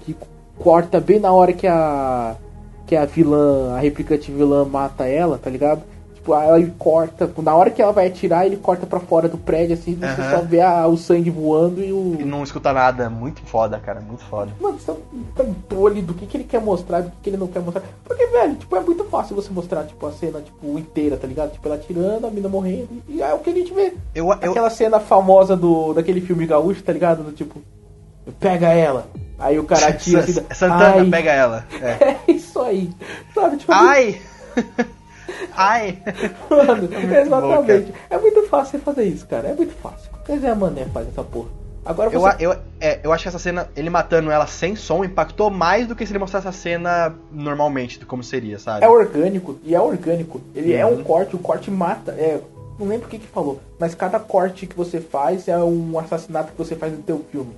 Que corta bem na hora que a. Que a vilã, a replicante vilã mata ela, tá ligado? Tipo, aí ele corta, na hora que ela vai atirar, ele corta pra fora do prédio, assim, você Aham. só vê a- o sangue voando e o. E não escuta nada, muito foda, cara, muito foda. Mano, isso é um controle do que, que ele quer mostrar, do que, que ele não quer mostrar. Porque, velho, tipo, é muito fácil você mostrar, tipo, a cena, tipo, inteira, tá ligado? Tipo, ela atirando, a mina morrendo. E é o que a gente vê. Eu, eu, Aquela cena famosa do, daquele filme gaúcho, tá ligado? Do tipo, pega ela. Aí o cara atira assim. Santana ai, pega ela. É. É isso aí. Sabe, tipo, Ai! Ai! Mano, muito exatamente. É muito fácil você fazer isso, cara. É muito fácil. Quer dizer, a Mané faz essa porra. Agora Eu, você... a- eu, é, eu acho que essa cena, ele matando ela sem som, impactou mais do que se ele mostrasse a cena normalmente, como seria, sabe? É orgânico, e é orgânico. Ele é Uhum. um corte, o corte mata. É, não lembro o que que falou, mas cada corte que você faz é um assassinato que você faz no teu filme.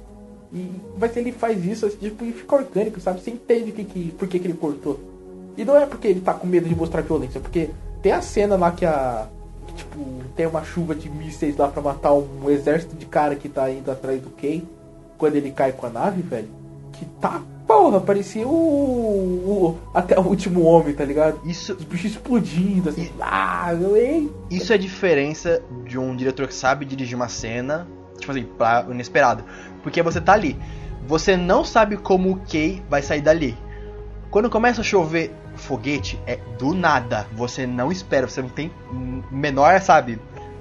E, mas ele faz isso, assim, tipo, e fica orgânico, sabe? Você entende que, que, por que, que ele cortou. E não é porque ele tá com medo de mostrar violência, porque tem a cena lá que a. que, tipo, tem uma chuva de mísseis lá pra matar um exército de cara que tá indo atrás do Kay quando ele cai com a nave, velho. Que tá, porra, parecia o. o- até o último homem, tá ligado? Isso, Os bichos explodindo, assim. Ah, eu ei. isso é a diferença de um diretor que sabe dirigir uma cena, tipo assim, pra inesperado. Porque você tá ali, você não sabe como o Kay vai sair dali. Quando começa a chover foguete, é do nada. Você não espera, você não tem menor, sabe,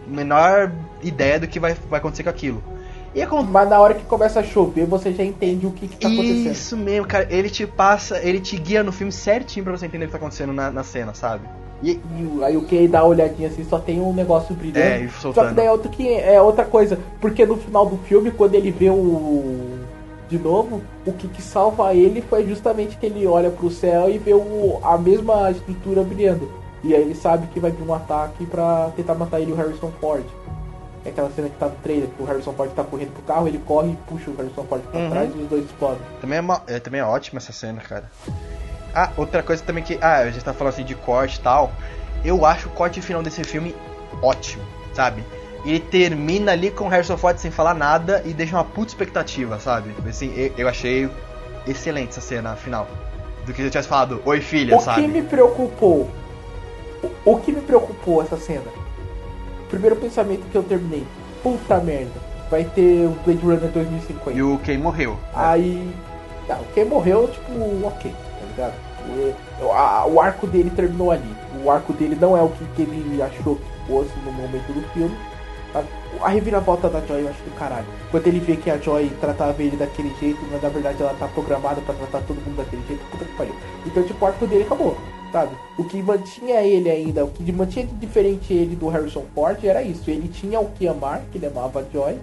menor ideia do que vai, vai acontecer com aquilo. E acontece. Mas na hora que começa a chover, você já entende o que, que tá acontecendo. Isso mesmo, cara. Ele te passa, ele te guia no filme certinho pra você entender o que tá acontecendo na, na cena, sabe? E E aí o Kay dá uma olhadinha assim, só tem um negócio brilhando. É, e Só que soltando. daí é, outro que é outra coisa. Porque no final do filme, quando ele vê o. De novo, o que, que salva ele foi justamente que ele olha pro céu e vê o, a mesma estrutura brilhando. E aí ele sabe que vai vir um ataque pra tentar matar ele o Harrison Ford. É aquela cena que tá no trailer, que o Harrison Ford tá correndo pro carro, ele corre e puxa o Harrison Ford pra Uhum. trás e os dois explodem. também é, uma- é, também é ótima essa cena, cara. Ah, outra coisa também que. Ah, a gente tá falando assim de corte e tal. Eu acho o corte final desse filme ótimo, sabe? Ele termina ali com o Harrison Ford sem falar nada e deixa uma puta expectativa, sabe? Assim, eu, achei excelente essa cena final. Do que eu tivesse falado, oi filha, O sabe? que me preocupou? O, o que me preocupou essa cena? Primeiro pensamento que eu terminei. Puta merda. Vai ter o Blade Runner 2050. E o Kay morreu. Aí. Não, quem morreu, tipo, ok, tá ligado? O, a- o arco dele terminou ali. O arco dele não é o que, que ele achou que fosse no momento do filme. A, a reviravolta da Joy eu acho do caralho. Quando ele vê que a Joy tratava ele daquele jeito, mas na verdade ela tá programada pra tratar todo mundo daquele jeito, puta que pariu. Então, tipo, o arco dele acabou, sabe? O que mantinha ele ainda, o que mantinha de diferente ele do Harrison Ford era isso. Ele tinha o que amar, que ele amava a Joy,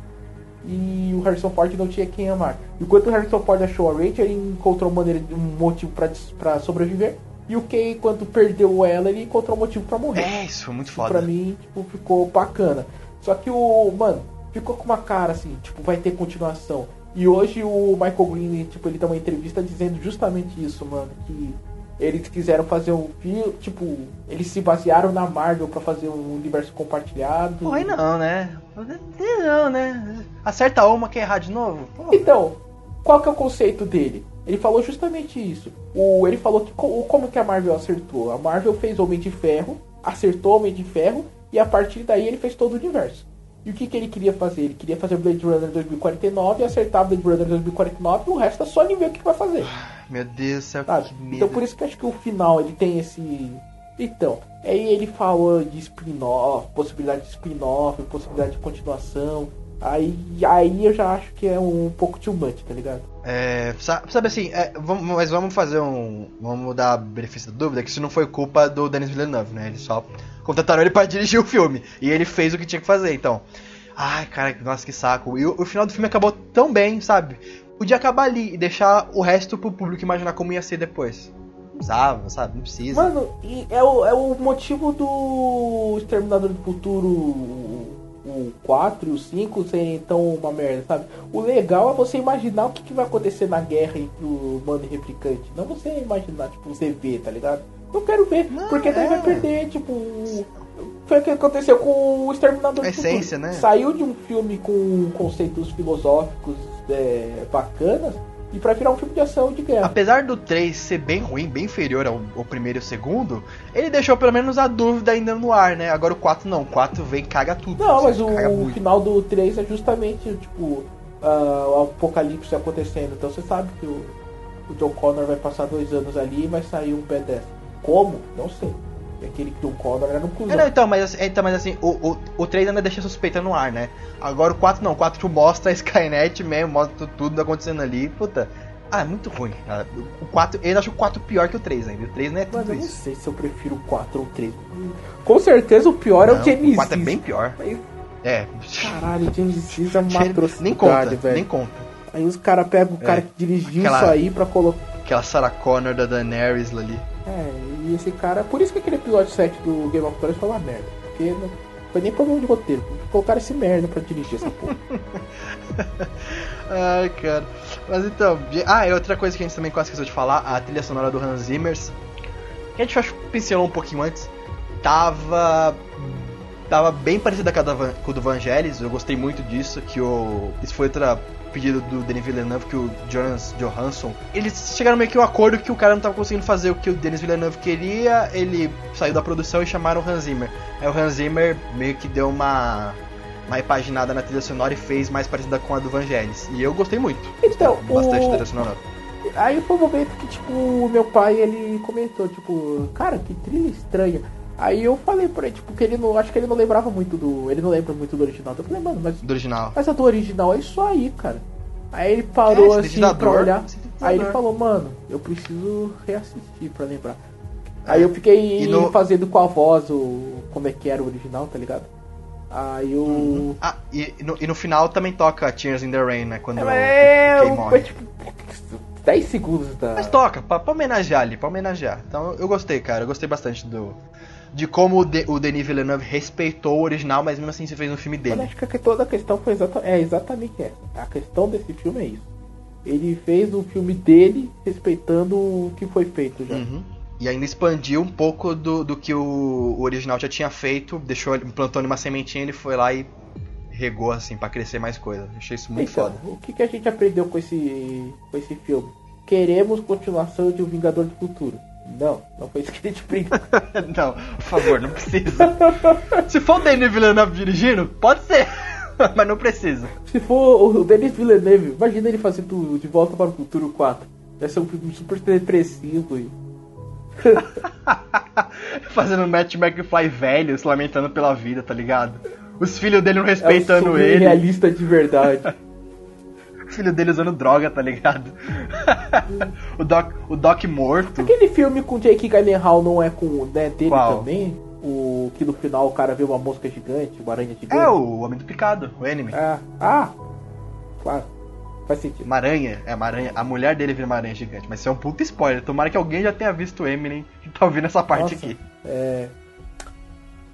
e o Harrison Ford não tinha quem amar. Enquanto o Harrison Ford achou a Rachel, ele encontrou maneira, um motivo pra sobreviver. E o Kay, quando perdeu ela, ele encontrou um motivo pra morrer. É, isso foi muito foda. Pra mim, tipo, ficou bacana. Só que o, mano, ficou com uma cara assim, tipo, vai ter continuação. E hoje o Michael Green, tipo, ele dá uma entrevista dizendo justamente isso, mano, que eles quiseram fazer um filme, tipo, eles se basearam na Marvel pra fazer um universo compartilhado. Pô, aí não, né? Não, né? Acerta uma que errar de novo. Pô. Então, qual que é o conceito dele? Ele falou justamente isso. O, ele falou que co- como que a Marvel acertou. A Marvel fez Homem de Ferro, acertou Homem de Ferro, e a partir daí ele fez todo o universo. E o que, que ele queria fazer? Ele queria fazer Blade Runner 2049, acertar Blade Runner 2049 e o resto é só ele ver o que vai fazer. Meu Deus do céu, que medo. Então por isso que eu acho que o final ele tem esse. Então, aí ele falou de spin-off, possibilidade de spin-off, possibilidade de continuação. Aí, aí eu já acho que é um pouco too much, tá ligado? É, sa- sabe assim, é, vamos, mas vamos fazer um. Vamos dar benefício da dúvida que isso não foi culpa do Denis Villeneuve, né? Eles só contrataram ele pra dirigir o filme. E ele fez o que tinha que fazer, então. Ai, cara, nossa, que saco. E o, o final do filme acabou tão bem, sabe? Podia acabar ali e deixar o resto pro público imaginar como ia ser depois. Precisava, sabe? Não precisa. Mano, e é o, é o motivo do Exterminador do Futuro o, o 4 e o 5 serem tão uma merda, sabe? O legal é você imaginar o que, que vai acontecer na guerra entre o e replicante. Não você imaginar, tipo, você ver, tá ligado? Eu quero ver, Não, porque daí é. vai perder, tipo. o- Foi o que aconteceu com o Exterminador A essência, né? Saiu de um filme com conceitos filosóficos é, bacanas e pra virar um filme de ação de guerra. Apesar do 3 ser bem ruim, bem inferior ao, ao primeiro e ao segundo, ele deixou pelo menos a dúvida ainda no ar, né? Agora o 4 não, o 4 vem e caga tudo. Não, mas o, o final do 3 é justamente, tipo, ah, o apocalipse acontecendo. Então você sabe que o, o John Connor vai passar dois anos ali e vai sair um B10. Como? Não sei. E aquele John Connor era no cuzão. É, não, então, mas, assim- então, mas assim, o, o, o 3 ainda deixa suspeita no ar, né? Agora o 4 não, o 4 tipo, mostra a Skynet mesmo, mostra tudo acontecendo ali, puta. Ah, é muito ruim. cara. O 4, eu acho o 4 pior que o 3 ainda. O 3 não é Mas tudo eu não isso. sei se eu prefiro o 4 ou o 3. Com certeza o pior é Não, o Genesis. o 4 é bem pior. Mas É. Caralho, James Dean é uma Nem atrocidade, conta, velho. nem conta. Aí os caras pegam o cara É. que dirigiu Aquela- isso aí pra colocar. Aquela Sarah Connor da Daenerys ali. É, e esse cara. Por isso que aquele episódio 7 do Game of Thrones foi uma merda. Porque não foi nem problema de roteiro. Colocaram esse merda pra dirigir essa porra. Ai, cara. Mas então. Ah, e outra coisa que a gente também quase esqueceu de falar: a trilha sonora do Hans Zimmer. Que a gente acho que pincelou um pouquinho antes. Tava. Tava bem parecida com a o do Vangelis. Eu gostei muito disso. Que o. Isso foi outra pedido do Denis Villeneuve, que o Jonas Johansson. Eles chegaram meio que um acordo que o cara não tava conseguindo fazer o que o Denis Villeneuve queria. Ele saiu da produção e chamaram o Hans Zimmer. Aí o Hans Zimmer meio que deu uma. Uma repaginada na trilha sonora e fez mais parecida com a do Vangelis. E eu gostei muito. Então, Bastante o... trilha sonora. Aí foi um momento que, tipo, o meu pai, ele comentou, tipo, cara, que trilha estranha. Aí eu falei pra ele, tipo, que ele não. Acho que ele não lembrava muito do. Ele não lembra muito do original. Eu falei, mano, mas, Do original. mas a do original é isso aí, cara. Aí ele parou É, assim pra olhar. Aí ele falou, mano, eu preciso reassistir pra lembrar. Aí eu fiquei E no- fazendo com a voz o. como é que era o original, tá ligado? Aí eu. Ah, e no, e no final também toca Tears in the Rain, né? Quando É, o Kay eu- morre. foi tipo 10 segundos da. Mas toca, pra, pra homenagear ali, pra homenagear. Então eu gostei, cara. Eu gostei bastante do. De como o, De, o Denis Villeneuve respeitou o original, mas mesmo assim você fez um filme Eu dele. acho que toda a questão foi exata, é exatamente essa. A questão desse filme é isso. Ele fez um filme dele respeitando o que foi feito já. Uhum. E ainda expandiu um pouco do, do que o, o original já tinha feito, deixou plantou uma sementinha, ele foi lá e regou assim pra crescer mais coisa. Achei isso muito então, foda. o que, que a gente aprendeu com esse, com esse filme? Queremos continuação de O Vingador do Futuro. Não, não foi isso que a gente aprendeu. não, por favor, não precisa. Se for o Denis Villeneuve dirigindo, pode ser. mas não precisa. Se for o Denis Villeneuve, imagina ele fazendo De Volta para o Futuro 4. Vai ser um filme super depressivo e Fazendo Matt McFly velho, se lamentando pela vida, tá ligado? Os filhos dele não é um respeitando ele. realista de verdade. Filho dele usando droga, tá ligado? o, Doc, o Doc morto. Aquele filme com Jake Gyllenhaal não é com né, dele Qual? também? O que no final o cara vê uma mosca gigante, uma aranha gigante. É o Homem do Picado, o Enemy. Ah, ah, claro. Faz sentido. Uma aranha, é uma aranha. A mulher dele vira uma aranha gigante, mas isso é um puta spoiler. Tomara que alguém já tenha visto o Eminem e tá ouvindo essa parte Nossa. aqui. É.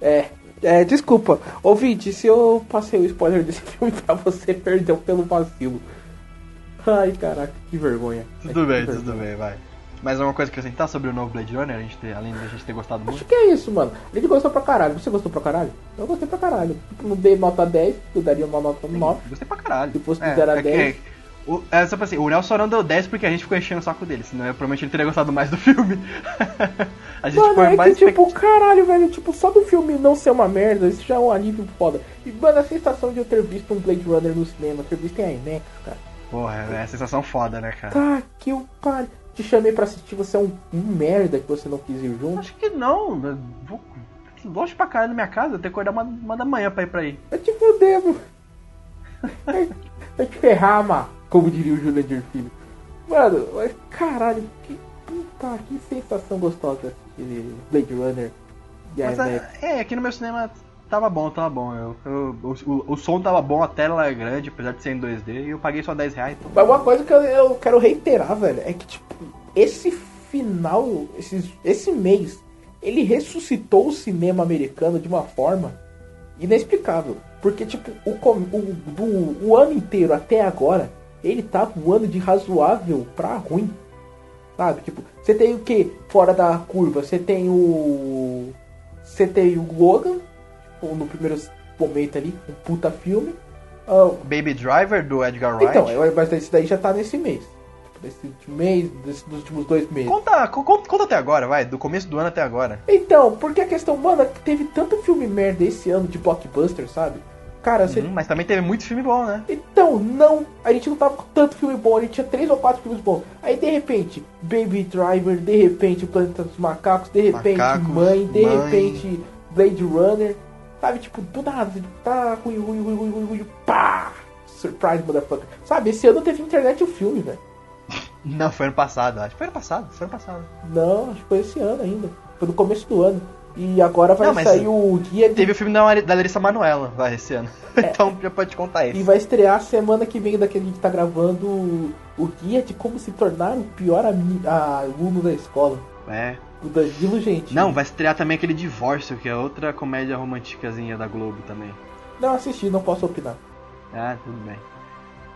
É. É, desculpa. Ouvinte, se eu passei o spoiler desse filme pra você, perdeu pelo vacilo. Ai, caraca, que vergonha. Tudo É, bem, que tudo vergonha. bem, vai. Mais alguma coisa que acrescentar sobre o novo Blade Runner, a gente ter, além da gente ter gostado Acho muito? que é isso, mano. A gente gostou pra caralho. Você gostou pra caralho? Eu gostei pra caralho. Tipo, não dei nota 10, eu daria uma nota 9. Gostei pra caralho. Se fosse é, 0 a é que- 10. o, é, só pra assim, o Nelson não deu 10 porque a gente ficou enchendo o saco dele, senão eu, provavelmente ele teria gostado mais do filme. a gente Mano, foi é mais que, tipo, caralho, velho, tipo, só do filme não ser uma merda, isso já é um alívio foda. E, mano, a sensação de eu ter visto um Blade Runner no cinema, ter visto em IMAX, cara. Porra, é a sensação foda, né, cara? Tá, que eu pare. Te chamei pra assistir, você é um, um merda que você não quis ir junto. Acho que não, eu vou longe pra caralho da minha casa, eu tenho que acordar uma, uma da manhã pra ir pra aí. Vai te fuder, meu. Vai, te ferrar, mano. Como diria o Jurandir Filho. Mano, caralho, que puta, que sensação gostosa assistir Blade Runner de Mas IMAX. é, é, aqui no meu cinema tava bom, tava bom. Eu, eu- o, o, som tava bom, a tela é grande, apesar de ser em 2D, e eu paguei só 10 reais. Então... Mas uma coisa que eu, eu quero reiterar, velho, é que, tipo, esse final, esses, esse mês, ele ressuscitou o cinema americano de uma forma inexplicável. Porque, tipo, o, o, do, o ano inteiro até agora, ele tava um ano de razoável pra ruim. Sabe? Tipo, você tem o que fora da curva? Você tem o. Você tem o Logan, no primeiro momento ali, um puta filme. Ah, Baby Driver do Edgar Wright. então, eu- mas esse daí já tá nesse mês. Nesse último mês, desse- dos últimos dois meses. Conta, co- conta, conta até agora, vai, do começo do ano até agora. Então, porque a questão, mano, é que teve tanto filme merda esse ano de blockbuster, sabe? Cara, você. Uhum, mas também teve muito filme bom, né? Então, não, a gente não tava com tanto filme bom, a gente tinha três ou quatro filmes bons. Aí de repente, Baby Driver, de repente, o Planeta dos Macacos, de repente, Macacos, Mãe, de Mãe. repente, Blade Runner. Sabe, tipo, do nada, tá ruim, ruim, ruim, ruim, ruim, ruim, pá! Surprise, motherfucker. Sabe, esse ano teve internet o filme, velho. Não, foi ano passado, acho. Foi ano passado, foi ano passado. Não, acho que foi esse ano ainda. Foi no começo do ano. E agora vai Não, sair o guia de... Teve o filme da, da Larissa Manoela, vai, esse ano. então já pode contar E isso. vai estrear semana que vem daquele que tá gravando o- guia de como se tornar o pior aluno da escola. É. O Danilo Gentili. Não, vai estrear também aquele Divórcio, que é outra comédia românticazinha da Globo também. Não assisti, não posso opinar. Ah, tudo bem.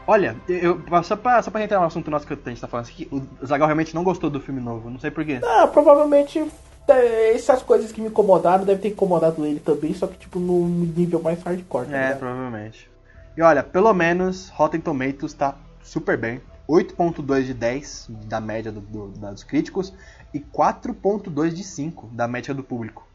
Olha, eu, só, pra, só pra entrar no assunto nosso que a gente tá falando aqui, o Zagal realmente não gostou do filme novo, não sei porquê. Ah, provavelmente é, essas coisas que me incomodaram devem ter incomodado ele também, só que tipo no nível mais hardcore. Tá É, ligado? provavelmente. E olha, pelo menos Rotten Tomatoes tá super bem. 8.2 de 10 da média do- do- dos críticos e 4.2 de 5 da média do público.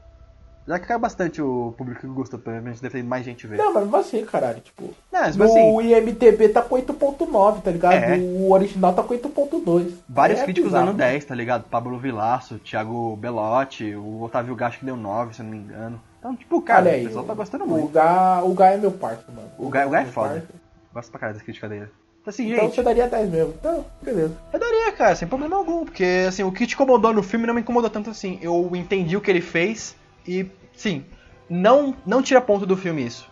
Já que caiu bastante o público que gostou, provavelmente deve ter mais gente ver. Não, mas mesmo assim, caralho, tipo. Não, mas no assim, IMTB tá com 8.9, tá ligado? É. O original tá com 8.2. vários É críticos dando 10, tá ligado? Pablo Vilaço, Thiago Belotti, o Otávio Gacho que deu 9, se eu não me engano. Então, tipo, cara, Olha aí, o pessoal tá gostando o muito. Gá, o Gá é meu parceiro, mano. O Gá, o Gá é Meu foda. parceiro. Gosto pra caralho das críticas dele. Então assim, Então gente... você daria 10 mesmo. Então, beleza. Eu daria, cara, sem problema algum, porque assim, o que te incomodou no filme não me incomodou tanto assim. Eu entendi o que ele fez e, sim, não, não tira ponto do filme isso.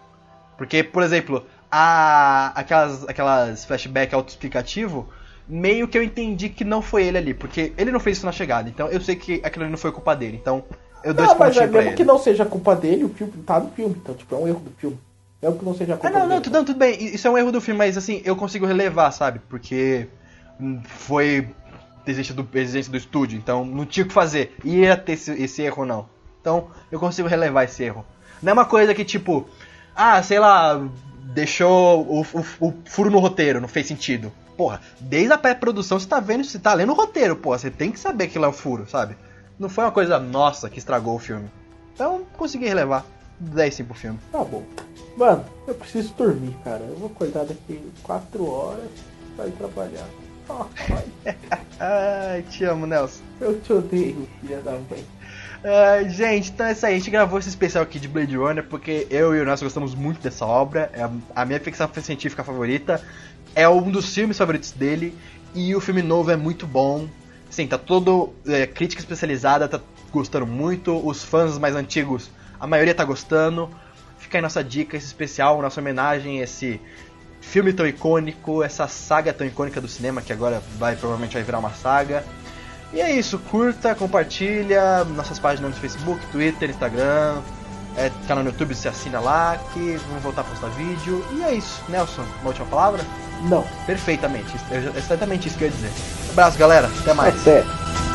Porque, por exemplo, a, aquelas, aquelas flashback autoexplicativo, meio que eu entendi que não foi ele ali, porque ele não fez isso na chegada, então eu sei que aquilo ali não foi culpa dele, então eu dou Não, esse mas é mesmo que não seja culpa dele, o filme tá no filme. Então, tipo, é um erro do filme. Mesmo que não seja Ah, não, não, tudo, não, tudo bem. Isso é um erro do filme, mas assim, eu consigo relevar, sabe? Porque hum, foi exigência do, exigência do estúdio, então não tinha o que fazer. Ia ter esse, esse erro não. Então eu consigo relevar esse erro. Não é uma coisa que tipo, ah, sei lá, deixou o, o- o furo no roteiro, não fez sentido. Porra, desde a pré-produção você tá vendo, você tá lendo o roteiro, porra, você tem que saber que lá é um furo, sabe? Não foi uma coisa nossa que estragou o filme. Então consegui relevar 10 sim pro filme. Tá bom. Mano, eu preciso dormir, cara. Eu vou acordar daqui 4 horas pra ir trabalhar. Ai, Ai, te amo, Nelson. eu te odeio, filha da mãe. Ai, gente, então é isso aí. A gente gravou esse especial aqui de Blade Runner porque eu e o Nelson gostamos muito dessa obra. É a- a minha ficção científica favorita. É um dos filmes favoritos dele. E o filme novo é muito bom. Sim, tá todo. é, crítica especializada, tá gostando muito. Os fãs mais antigos, a maioria tá gostando. Fica aí nossa dica, esse especial, nossa homenagem a esse filme tão icônico, essa saga tão icônica do cinema que agora vai provavelmente vai virar uma saga. E é isso, curta, compartilha nossas páginas no Facebook, Twitter, Instagram, é, canal no YouTube, você assina lá, que vamos voltar a postar vídeo. E é isso, Nelson, uma última palavra? Não. Perfeitamente, é exatamente isso que eu ia dizer. Um abraço, galera, até mais. É sério.